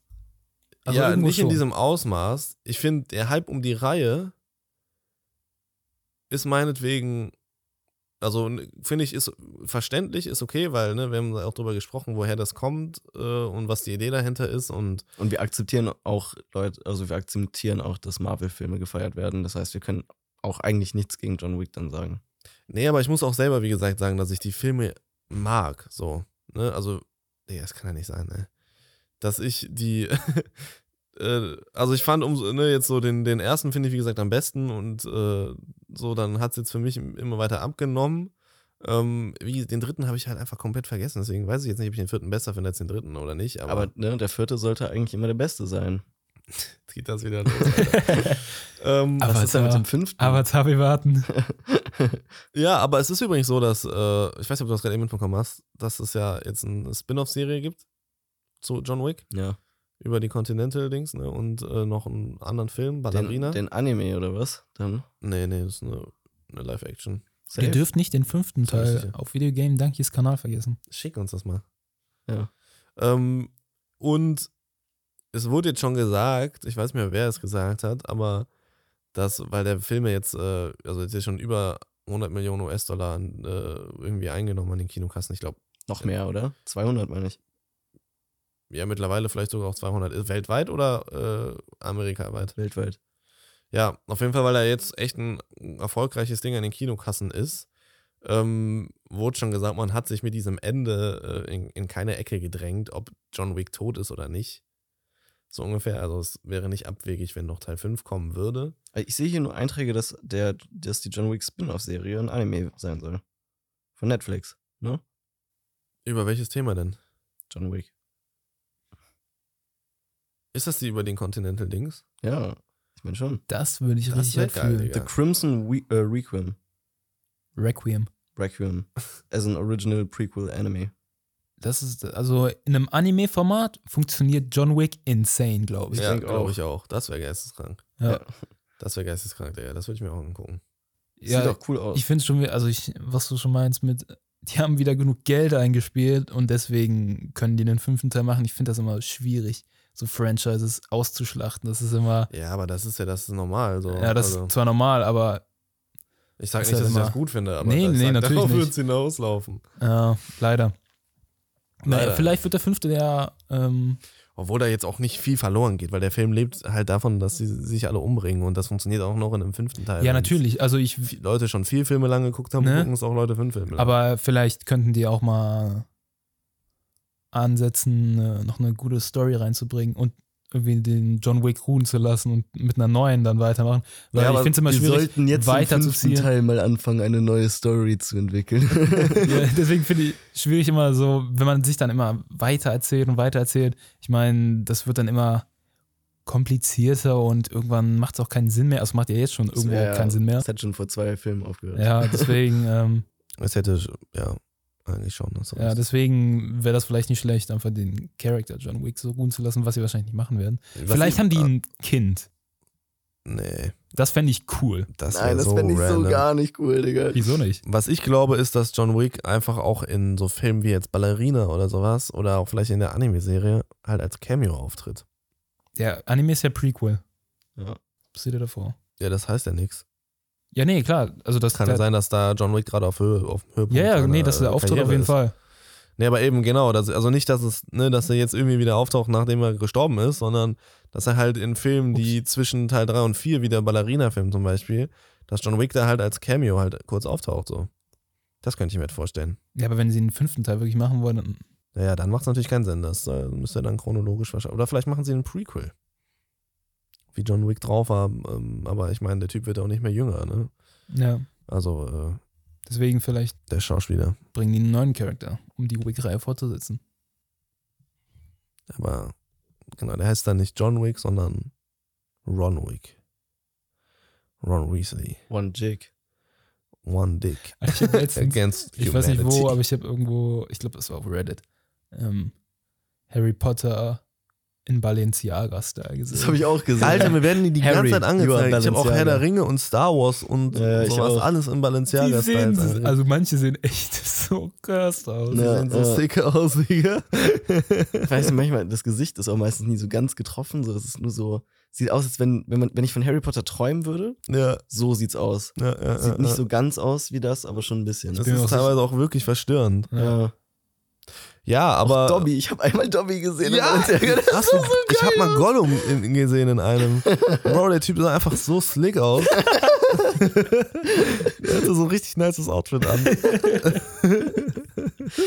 Also ja, nicht in schon. diesem Ausmaß. Ich finde, der Hype um die Reihe ist meinetwegen, also finde ich, ist verständlich, ist okay, weil ne, wir haben auch drüber gesprochen, woher das kommt äh, und was die Idee dahinter ist. Und Und wir akzeptieren auch Leute, also wir akzeptieren auch, dass Marvel-Filme gefeiert werden. Das heißt, wir können auch eigentlich nichts gegen John Wick dann sagen. nee, aber ich muss auch selber, wie gesagt, sagen, dass ich die Filme mag. So, ne, also, nee, das kann ja nicht sein, ne? Dass ich die, [LAUGHS] äh, also ich fand um, ne, jetzt so den, den ersten finde ich, wie gesagt, am besten und äh, so, dann hat es jetzt für mich immer weiter abgenommen. Ähm, wie, den dritten habe ich halt einfach komplett vergessen, deswegen weiß ich jetzt nicht, ob ich den vierten besser finde als den dritten oder nicht, aber, Aber ne, der vierte sollte eigentlich immer der beste sein. jetzt [LAUGHS] geht das wieder los. [LAUGHS] Ähm, Aber- Was ist denn mit dem fünften? Avatar, wir warten. Ja, aber es ist übrigens so, dass, äh, ich weiß nicht, ob du das gerade eben mitbekommen hast, dass es ja jetzt eine Spin-off-Serie gibt zu John Wick ja. über die Continental-Dings ne, und äh, noch einen anderen Film, Ballerina. Den, den Anime oder was? Dann nee, nee, das ist eine, eine Live-Action. Ihr dürft nicht den fünften Teil auf Videogame Dunkies Kanal vergessen. Schick uns das mal. Ja. Ähm, und es wurde jetzt schon gesagt, ich weiß nicht mehr, wer es gesagt hat, aber dass, weil der Film ja jetzt, äh, also jetzt ist schon über 100 Millionen US-Dollar äh, irgendwie eingenommen an den Kinokassen. Ich glaube, Noch mehr, oder? 200, meine ich. Ja, mittlerweile vielleicht sogar auch 200. Ist Weltweit oder äh, amerikaweit? Weltweit. Ja, auf jeden Fall, weil er jetzt echt ein erfolgreiches Ding an den Kinokassen ist, ähm, wurde schon gesagt, man hat sich mit diesem Ende äh, in, in keine Ecke gedrängt, ob John Wick tot ist oder nicht. So ungefähr. Also es wäre nicht abwegig, wenn noch Teil 5 kommen würde. Äh, Ich sehe hier nur Einträge, dass, der, dass die John Wick Spin-off-Serie ein Anime sein soll. Von Netflix, ne? Über welches Thema denn? John Wick. Ist das die über den Continental Dings? Ja, ich meine schon. Das würde ich Das richtig halt geil, fühlen. The Crimson We äh, Requiem. Requiem. Requiem. [LAUGHS] As an original prequel anime. Das ist, also in einem Anime-Format funktioniert John Wick insane, glaube ich. Ja, glaube ich auch. Das wäre geisteskrank. Ja. Ja. Das wäre geisteskrank, Digga. Das würde ich mir auch angucken. Ja, Sieht auch cool aus. ich finde schon, wieder- also ich, was du schon meinst mit, die haben wieder genug Geld eingespielt und deswegen können die den fünften Teil machen. Ich finde das immer schwierig, so Franchises auszuschlachten. Das ist immer, Ja, aber das ist ja das ist normal. So. ja, das also, ist zwar normal, aber ich sage nicht, halt dass ich das immer- gut finde, aber Nee, das nee, sagt, [LAUGHS] natürlich darauf wird es hinauslaufen. ja, leider. Naja, Leider. vielleicht wird der fünfte ja, ähm, Obwohl da jetzt auch nicht viel verloren geht, weil der Film lebt halt davon, dass sie sich alle umbringen und das funktioniert auch noch in dem fünften Teil. ja, natürlich. Also ich, die Leute schon vier Filme lang geguckt haben, Ne? gucken es auch Leute fünf Filme lang. aber vielleicht könnten die auch mal ansetzen, äh, noch eine gute Story reinzubringen und irgendwie den John Wick ruhen zu lassen und mit einer neuen dann weitermachen. Weil Ja, ich finde es immer wir schwierig, sollten jetzt im fünften. Teil mal anfangen, eine neue Story zu entwickeln. [LAUGHS] [LAUGHS] ja, deswegen finde ich schwierig immer so, wenn man sich dann immer weiter erzählt und weiter erzählt. Ich meine, das wird dann immer komplizierter und irgendwann macht es auch keinen Sinn mehr. Also macht ja jetzt schon irgendwo wär- keinen Sinn mehr. Das hat schon vor zwei Filmen aufgehört. Ja, deswegen, ähm, es hätte, ja, eigentlich schon. du ja, deswegen wäre das vielleicht nicht schlecht, einfach den Charakter John Wick so ruhen zu lassen, was sie wahrscheinlich nicht machen werden. Was vielleicht ich- haben die ah, ein Kind. Nee, Das fände ich cool. das Nein, das so fände ich so random. gar nicht cool, Digga. Wieso nicht? Was ich glaube, ist, dass John Wick einfach auch in so Filmen wie jetzt Ballerina oder sowas oder auch vielleicht in der Anime-Serie halt als Cameo auftritt. Der Anime ist ja Prequel. Ja. Was steht da davor? Ja, das heißt ja nichts. Ja, nee, klar. Also das Kann ja sein, dass da John Wick gerade auf, Höhe, auf dem Höhepunkt Ja, ja, nee, das ist der äh, Auftritt Karriere auf jeden ist. Fall. Nee, aber eben genau. Das, also nicht, dass es, ne, dass er jetzt irgendwie wieder auftaucht, nachdem er gestorben ist, sondern dass er halt in Filmen, die zwischen Teil 3 und 4, wie der Ballerina-Film zum Beispiel, dass John Wick da halt als Cameo halt kurz auftaucht. So. Das könnte ich mir vorstellen. Ja, aber wenn sie den fünften Teil wirklich machen wollen, dann Naja, dann macht es natürlich keinen Sinn. Das äh, müsste dann chronologisch wahrscheinlich. Oder vielleicht machen sie einen Prequel. Wie John Wick drauf war. Ähm, aber ich meine, der Typ wird auch nicht mehr jünger, ne? ja. Also, äh, Deswegen vielleicht der Schauspieler. bringen die einen neuen Charakter, um die Wick-Reihe fortzusetzen. Aber genau, der heißt dann nicht John Wick, sondern Ron Wick. Ron Weasley. One Jig. One Dick. Ich, letztens, Against ich weiß nicht wo, aber ich habe irgendwo, ich glaube, das war auf Reddit, ähm, Harry Potter in Balenciaga-Style gesehen. Das habe ich auch gesehen. Alter, mir werden die die Harry, ganze Zeit angezeigt. Ich habe auch. Herr der Ringe und Star Wars und Ja, ich sowas alles in Balenciaga-Style. also manche sehen echt [LAUGHS] so cursed aus. Die Ja, sehen so ja. sick aus, [LAUGHS] Digga. Ich weiß nicht, manchmal, das Gesicht ist auch meistens nie so ganz getroffen. So, es ist nur so, sieht aus, als wenn, wenn, man, wenn ich von Harry Potter träumen würde, ja, so sieht's aus. ja, ja. Sieht ja, nicht ja. so ganz aus wie das, aber schon ein bisschen. Das mir ist auch teilweise auch wirklich verstörend. ja. Ja, aber. Dobby, ich habe einmal Dobby gesehen. Ja, in. Das hast du, ich hab mal Gollum in, gesehen in einem. Bro, der Typ sah einfach so slick aus. [LAUGHS] der hatte so ein richtig nices Outfit an. das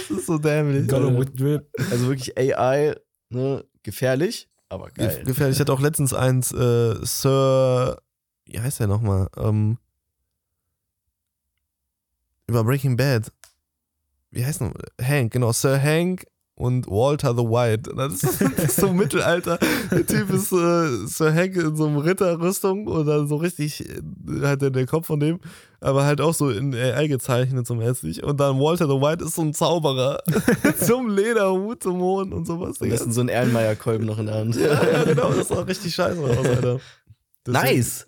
ist so dämlich. Gollum with Drip. Also wirklich AI, ne, gefährlich, aber geil. Ge- Gefährlich. Ich hatte auch letztens eins, äh, Sir, wie heißt der nochmal? Ähm, über Breaking Bad. Wie heißt noch? Hank, genau, Sir Hank und Walter the White. Das ist, das ist so Mittelalter. Der Typ ist äh, Sir Hank in so einem Ritterrüstung oder so richtig äh, halt der, der Kopf von dem, aber halt auch so in AI gezeichnet zum Essig. Und dann Walter the White ist so ein Zauberer. [LAUGHS] zum Lederhut, zum Hohn und sowas. Digga. besten so ein Erlenmeyer-Kolben noch in der Hand. Ja, ja, genau, das sah richtig scheiße aus, Alter. [LAUGHS] Nice! ist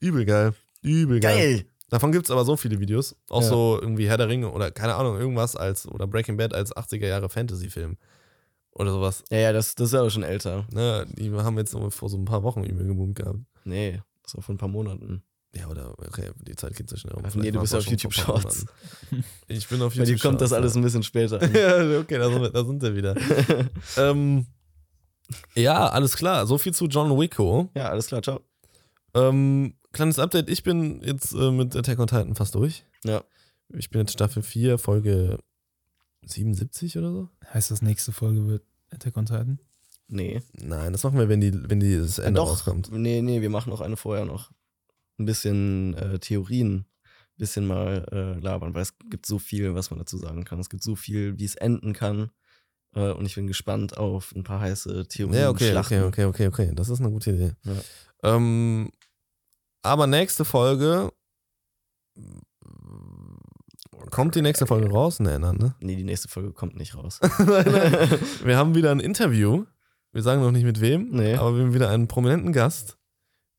Übel geil. Übel geil. Geil! Davon gibt es aber so viele Videos. Auch Ja. so irgendwie Herr der Ringe oder keine Ahnung, irgendwas als, oder Breaking Bad als 80er Jahre Fantasy-Film. Oder sowas. Ja, ja, das, das ist aber schon älter. Ne, die haben jetzt vor so ein paar Wochen übel geboomt gehabt. Nee. Das war vor ein paar Monaten. Ja, oder okay, die Zeit geht so schnell um. Ach nee, du bist auch auf YouTube Shorts. Ich bin auf [LAUGHS] Bei YouTube dir kommt das alles ja. ein bisschen später. [LAUGHS] ja, okay, da sind wir, da sind wir wieder. [LAUGHS] ähm, ja, alles klar. So viel zu John Wicko. ja, alles klar, ciao. Ähm, kleines Update. Ich bin jetzt äh, mit Attack on Titan fast durch. Ja. Ich bin jetzt Staffel 4, Folge 77 oder so. Heißt das nächste Folge wird Attack on Titan? Nee. Nein, das machen wir, wenn, die, wenn die das Ende Doch. rauskommt. Nee, nee, wir machen noch eine vorher noch. Ein bisschen äh, Theorien, ein bisschen mal äh, labern, weil es gibt so viel, was man dazu sagen kann. Es gibt so viel, wie es enden kann. Äh, und ich bin gespannt auf ein paar heiße Theorien. Ja, okay, Schlachten. okay, okay, okay, okay. Das ist eine gute Idee. Ja. Ähm, aber nächste Folge. Kommt die nächste Folge raus? Nee, nein, ne? Nee, die nächste Folge kommt nicht raus. nein, [LAUGHS] nein. Wir haben wieder ein Interview. Wir sagen noch nicht mit wem, Nee. aber wir haben wieder einen prominenten Gast,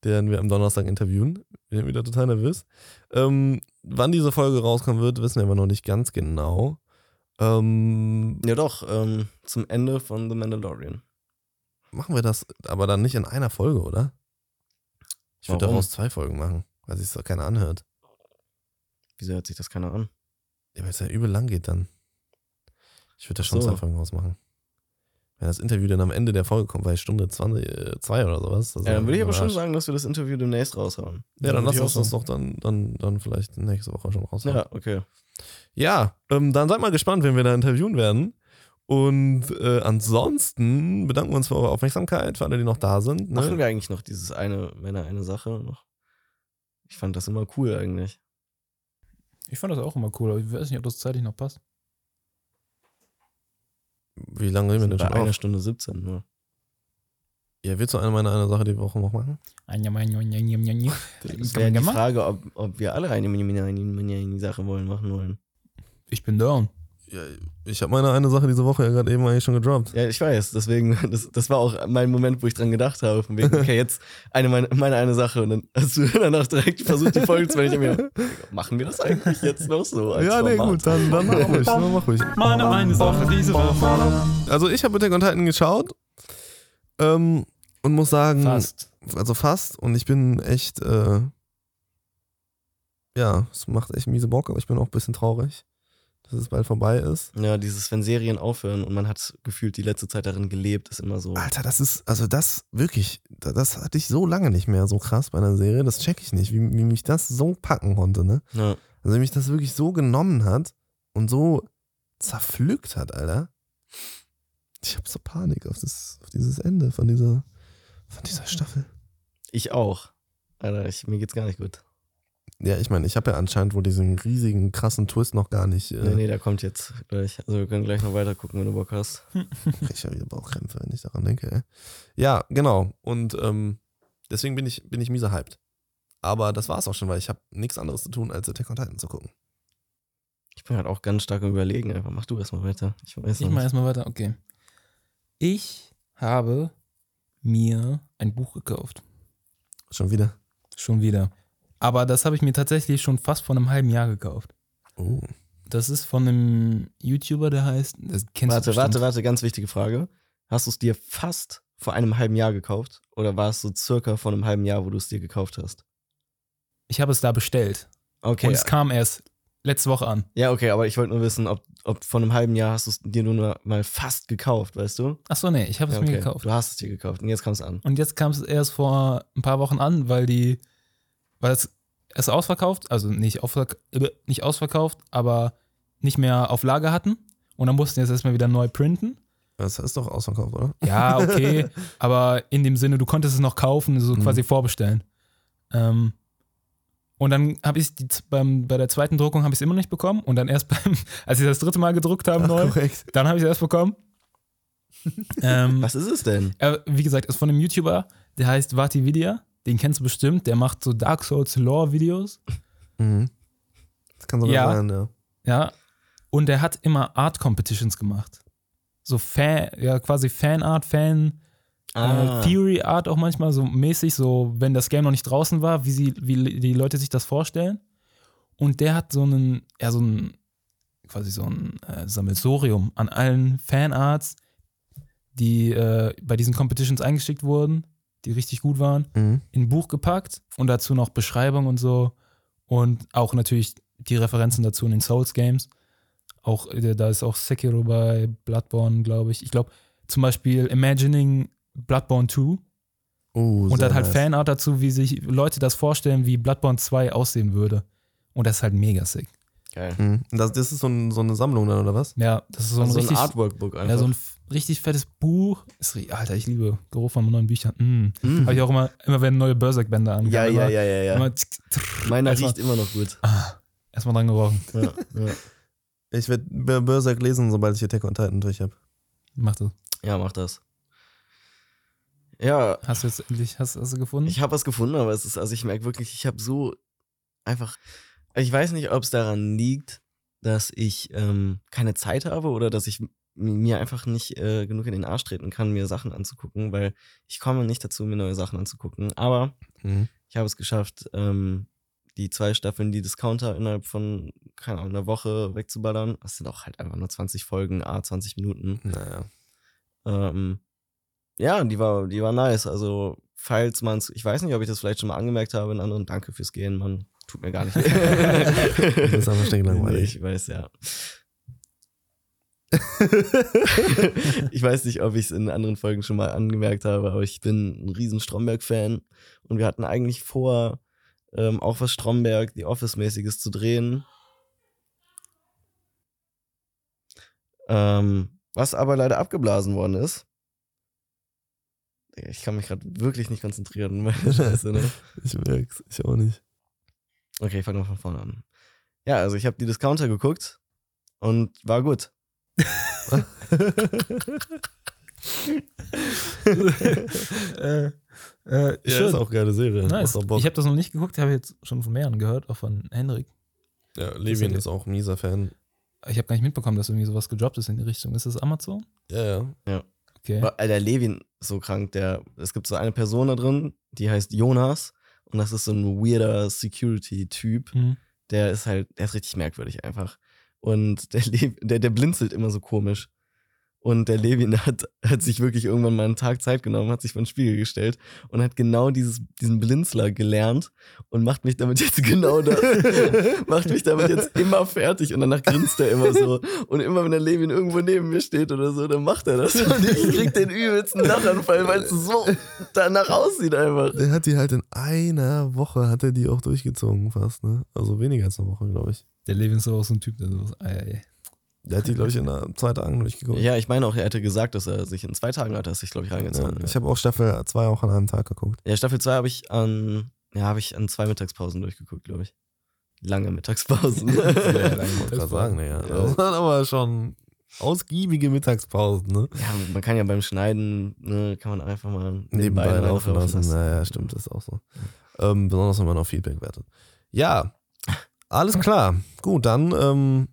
den wir am Donnerstag interviewen. Wir sind wieder total nervös. Ähm, wann diese Folge rauskommen wird, wissen wir aber noch nicht ganz genau. Ähm, ja, doch, ähm, zum Ende von The Mandalorian. machen wir das aber dann nicht in einer Folge, oder? Ich würde daraus zwei Folgen machen, weil sich doch keiner anhört. Wieso hört sich das keiner an? Ja, weil es ja übel lang geht dann. Ich würde da schon so. zwei Folgen rausmachen. Wenn das Interview dann am Ende der Folge kommt, bei Stunde 20, äh, zwei oder sowas. das Ja, dann würde ich aber schon sagen, dass wir das Interview demnächst raushauen. Ja, dann Würde lass uns das doch dann, dann, dann vielleicht nächste Woche schon raus. sagen. Ja, okay. ja ähm, dann seid mal gespannt, wenn wir da interviewen werden. Und äh, ansonsten bedanken wir uns für eure Aufmerksamkeit, für alle, die noch da sind. Ne? Machen wir eigentlich noch dieses eine, wenn er eine Sache noch? Ich fand das immer cool eigentlich. Ich fand das auch immer cool, aber ich weiß nicht, ob das zeitlich noch passt. Wie lange reden wir denn Bei schon einer auf? Stunde 17 nur. Ja, willst du eine meiner eine Sache die Woche noch machen? [LAUGHS] Das wäre die gemacht? Frage, ob, ob wir alle eine Mini-Mini-Mini-Sache wollen, machen wollen. Ich bin down. Ja, ich habe meine eine Sache diese Woche ja gerade eben eigentlich schon gedroppt. Ja, ich weiß, deswegen, das, das war auch mein Moment, wo ich dran gedacht habe. Von wegen, okay, jetzt eine, meine, meine eine Sache. Und dann hast du [LAUGHS] danach direkt versucht, die Folge zu machen. Ich hab mir, machen wir das eigentlich jetzt noch so? Als ja, nee, Format? gut, dann, dann mach [LAUGHS] ruhig. Dann mach ruhig. Meine eine Sache diese Woche. Also ich habe Attack on Titan geschaut ähm, und muss sagen, Fast. also fast und ich bin echt, äh, ja, es macht echt miese Bock, aber ich bin auch ein bisschen traurig, dass es bald vorbei ist. Ja, dieses, wenn Serien aufhören und man hat gefühlt die letzte Zeit darin gelebt, ist immer so. Alter, das ist, also das wirklich, da- das hatte ich so lange nicht mehr so krass bei einer Serie, das check ich nicht, wie, wie mich das so packen konnte, ne? Ja. Also wie mich das wirklich so genommen hat und so zerpflückt hat, Alter. Ich habe so Panik auf, das, auf dieses Ende von dieser, von dieser Staffel. Ich auch. Alter, ich, mir geht's gar nicht gut. Ja, ich meine, ich habe ja anscheinend wohl diesen riesigen, krassen Twist noch gar nicht. Äh, Nee, nee, der kommt jetzt gleich. Also wir können gleich noch weiter gucken, wenn du Bock hast. krieg [LAUGHS] ich ja wieder Bauchkrämpfe, wenn ich daran denke. Ey. Ja, genau. Und ähm, deswegen bin ich, bin ich miese hyped. Aber das war's auch schon, weil ich habe nichts anderes zu tun, als Attack on Titan zu gucken. Ich bin halt auch ganz stark im Überlegen. Einfach mach du erstmal weiter. Ich weiß Ich nicht. erstmal weiter, okay. Ich habe mir ein Buch gekauft. Schon wieder. Schon wieder. Aber das habe ich mir tatsächlich schon fast vor einem halben Jahr gekauft. Oh. Das ist von einem YouTuber, der heißt. Warte, warte, warte, ganz wichtige Frage. Hast du es dir fast vor einem halben Jahr gekauft? Oder war es so circa vor einem halben Jahr, wo du es dir gekauft hast? Ich habe es da bestellt. Okay. Und es kam erst letzte Woche an. Ja, okay, aber ich wollte nur wissen, ob, ob vor einem halben Jahr hast du es dir nur mal fast gekauft, weißt du? Achso, nee, ich habe es Ja, mir okay. gekauft. Du hast es dir gekauft und jetzt kam es an. Und jetzt kam es erst vor ein paar Wochen an, weil die, weil es es ausverkauft, also nicht, aufverk äh, nicht ausverkauft, aber nicht mehr auf Lager hatten. Und dann mussten jetzt erstmal wieder neu printen. Das ist doch ausverkauft, oder? Ja, okay, [LAUGHS] aber in dem Sinne, du konntest es noch kaufen, so Mhm. quasi vorbestellen. Ähm, und dann habe ich die, beim, bei der zweiten Druckung habe ich es immer nicht bekommen und dann erst [LAUGHS] beim, als ich das dritte Mal gedruckt habe Ach, neu, korrekt. dann habe ich es erst bekommen. [LAUGHS] ähm, Was ist es denn? er, wie gesagt, ist von einem YouTuber, der heißt Vati Vidya. Den kennst du bestimmt. Der macht so Dark Souls Lore Videos. Mhm. Das kann sogar Ja. sein, ja. Ja. Und der hat immer Art Competitions gemacht. So Fan, ja, quasi Fanart, Fan, Ah. äh, Theory Art auch manchmal so mäßig, so wenn das Game noch nicht draußen war, wie, sie, wie die Leute sich das vorstellen. Und der hat so einen, ja, so ein, quasi so ein äh, Sammelsorium an allen Fanarts, die äh, bei diesen Competitions eingeschickt wurden, die richtig gut waren, Mhm. in ein Buch gepackt und dazu noch Beschreibung und so. Und auch natürlich die Referenzen dazu in den Souls Games. Auch, äh, da ist auch Sekiro bei Bloodborne, glaube ich. Ich glaube, zum Beispiel Imagining Bloodborne 2 Oh, und dann halt nice. Fanart dazu, wie sich Leute das vorstellen, wie Bloodborne 2 aussehen würde. Und das ist halt mega sick. Geil. Mhm. Das, das ist so, ein, so eine Sammlung dann, oder was? Ja, das ist so ein So ein Artwork-Book einfach. ja, so ein richtig fettes Buch. Ist, Alter, ich liebe Geruch von neuen Büchern. Mm. Mhm. Habe ich auch immer, immer wenn neue Berserk-Bänder an. ja, ja, ja, ja, ja. Meiner riecht immer noch gut. Ah, erstmal dran gerochen. Ja, ja. Ich werde Berserk lesen, sobald ich Attack on Titan durch habe. Mach das. ja, mach das. Ja, Hast du jetzt endlich, hast, hast du gefunden? ich habe was gefunden, aber es ist, also ich merke wirklich, ich habe so einfach, ich weiß nicht, ob es daran liegt, dass ich ähm, keine Zeit habe oder dass ich mir einfach nicht äh, genug in den Arsch treten kann, mir Sachen anzugucken, weil ich komme nicht dazu, mir neue Sachen anzugucken. Aber Mhm. ich habe es geschafft, ähm, die zwei Staffeln, die Discounter innerhalb von, keine Ahnung, einer Woche wegzuballern. Das sind auch halt einfach nur 20 Folgen, a 20 Minuten. Naja. Ähm, ja, die war, die war nice. Also, falls man es, ich weiß nicht, ob ich das vielleicht schon mal angemerkt habe in anderen, danke fürs Gehen, Mann. Tut mir gar nicht. [LAUGHS] Das ist einfach stinklangweilig. Ich weiß, ja. [LAUGHS] ich weiß nicht, ob ich es in anderen Folgen schon mal angemerkt habe, aber ich bin ein riesen Stromberg-Fan und wir hatten eigentlich vor, ähm, auch was Stromberg, The Office-mäßiges zu drehen. Ähm, was aber leider abgeblasen worden ist. Ich kann mich gerade wirklich nicht konzentrieren. [LAUGHS] Meine Scheiße, ne? Ich merk's, ich auch nicht. Okay, ich fange mal von vorne an. Ja, also ich habe die Discounter geguckt und war gut. Äh, äh, Ja, schön. ist auch geile Serie. nice. Ich habe das noch nicht geguckt, habe jetzt schon von mehreren gehört, auch von Henrik. ja, Levin ist auch ein mieser Fan. Ich habe gar nicht mitbekommen, dass irgendwie sowas gedroppt ist in die Richtung. Ist das Amazon? Ja, ja. Okay. Aber, Alter, Levin ist so krank. Der, es gibt so eine Person da drin, die heißt Jonas und das ist so ein weirder Security-Typ. Hm. Der ist halt, der ist richtig merkwürdig einfach. Und der, Le der, der blinzelt immer so komisch. Und der Levin hat, hat sich wirklich irgendwann mal einen Tag Zeit genommen, hat sich vor den Spiegel gestellt und hat genau dieses, diesen Blinzler gelernt und macht mich damit jetzt genau das. [LAUGHS] macht mich damit jetzt immer fertig und danach grinst er immer so. Und immer wenn der Levin irgendwo neben mir steht oder so, dann macht er das. Und ich krieg den übelsten Lachanfall, weil es so danach aussieht einfach. Der hat die halt in einer Woche, hat er die auch durchgezogen fast, ne? Also weniger als eine Woche, glaube ich. Der Levin ist aber auch so ein Typ, der sowas. Ei, ei. Der hat die, glaube ich, in einer, zwei Tagen durchgeguckt. Ja, ich meine auch, er hätte gesagt, dass er sich in zwei Tagen hat, er sich, glaube ich, Ja, reingezogen. ich habe auch Staffel 2 auch an einem Tag geguckt. Ja, Staffel 2 habe ich an, ja, habe ich an zwei Mittagspausen durchgeguckt, glaube ich. Lange Mittagspausen. [LAUGHS] Ich wollte gerade sagen, ja. Ja. Das waren aber schon ausgiebige Mittagspausen, ne? ja, man kann ja beim Schneiden, ne, kann man einfach mal Nebenbei laufen lassen. lassen. Naja, stimmt, das ist auch so. Ähm, besonders wenn man auf Feedback wertet. Ja, alles klar. Gut, dann ähm,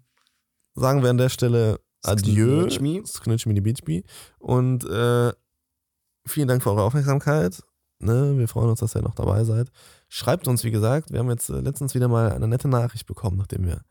sagen wir an der Stelle Adieu. Sknutsch mi. Sknutsch mi die Beachbee. Und äh, vielen Dank für eure Aufmerksamkeit. Ne, wir freuen uns, dass ihr noch dabei seid. Schreibt uns, wie gesagt, wir haben jetzt äh, letztens wieder mal eine nette Nachricht bekommen, nachdem wir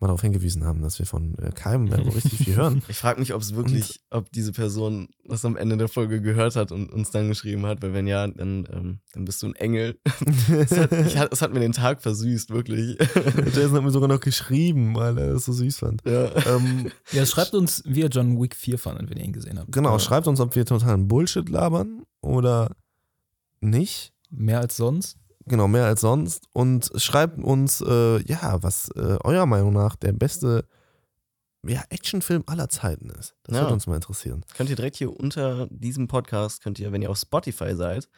mal darauf hingewiesen haben, dass wir von äh, keinem mehr so richtig viel hören. [LAUGHS] Ich frage mich, ob es wirklich, ob diese Person das am Ende der Folge gehört hat und uns dann geschrieben hat, weil wenn ja, dann, ähm, dann bist du ein Engel. [LAUGHS] Es hat, ich, hat, es hat mir den Tag versüßt, wirklich. [LAUGHS] Jason hat mir sogar noch geschrieben, weil er das so süß fand. ja. Ähm, Ja, schreibt uns, wie ihr John Wick 4 fandet, wenn ihr ihn gesehen habt. genau, Ja. schreibt uns, ob wir totalen Bullshit labern oder nicht. Mehr als sonst. Genau, mehr als sonst. Und schreibt uns, äh, ja, was äh, eurer Meinung nach der beste ja, Actionfilm aller Zeiten ist. Das Ja. würde uns mal interessieren. könnt ihr direkt hier unter diesem Podcast, könnt ihr, wenn ihr auf Spotify seid,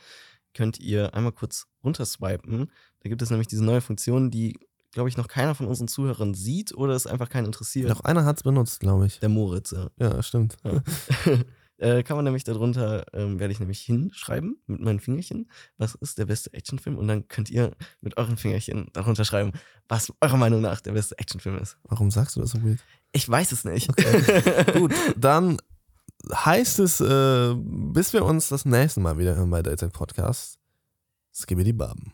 könnt ihr einmal kurz runterswipen. Da gibt es nämlich diese neue Funktion, die, glaube ich, noch keiner von unseren Zuhörern sieht oder es einfach keinen interessiert. Noch einer hat es benutzt, glaube ich. Der Moritz, ja. Ja, stimmt. Ja. [LAUGHS] äh, kann man nämlich darunter, ähm, werde ich nämlich hinschreiben mit meinen Fingerchen, was ist der beste Actionfilm und dann könnt ihr mit euren Fingerchen darunter schreiben, was eurer Meinung nach der beste Actionfilm ist. Warum sagst du das so weird? Ich weiß es nicht. [LAUGHS] Gut, dann heißt es, äh, bis wir uns das nächste Mal wieder hören bei Daytime Podcast, Skibidi Baben.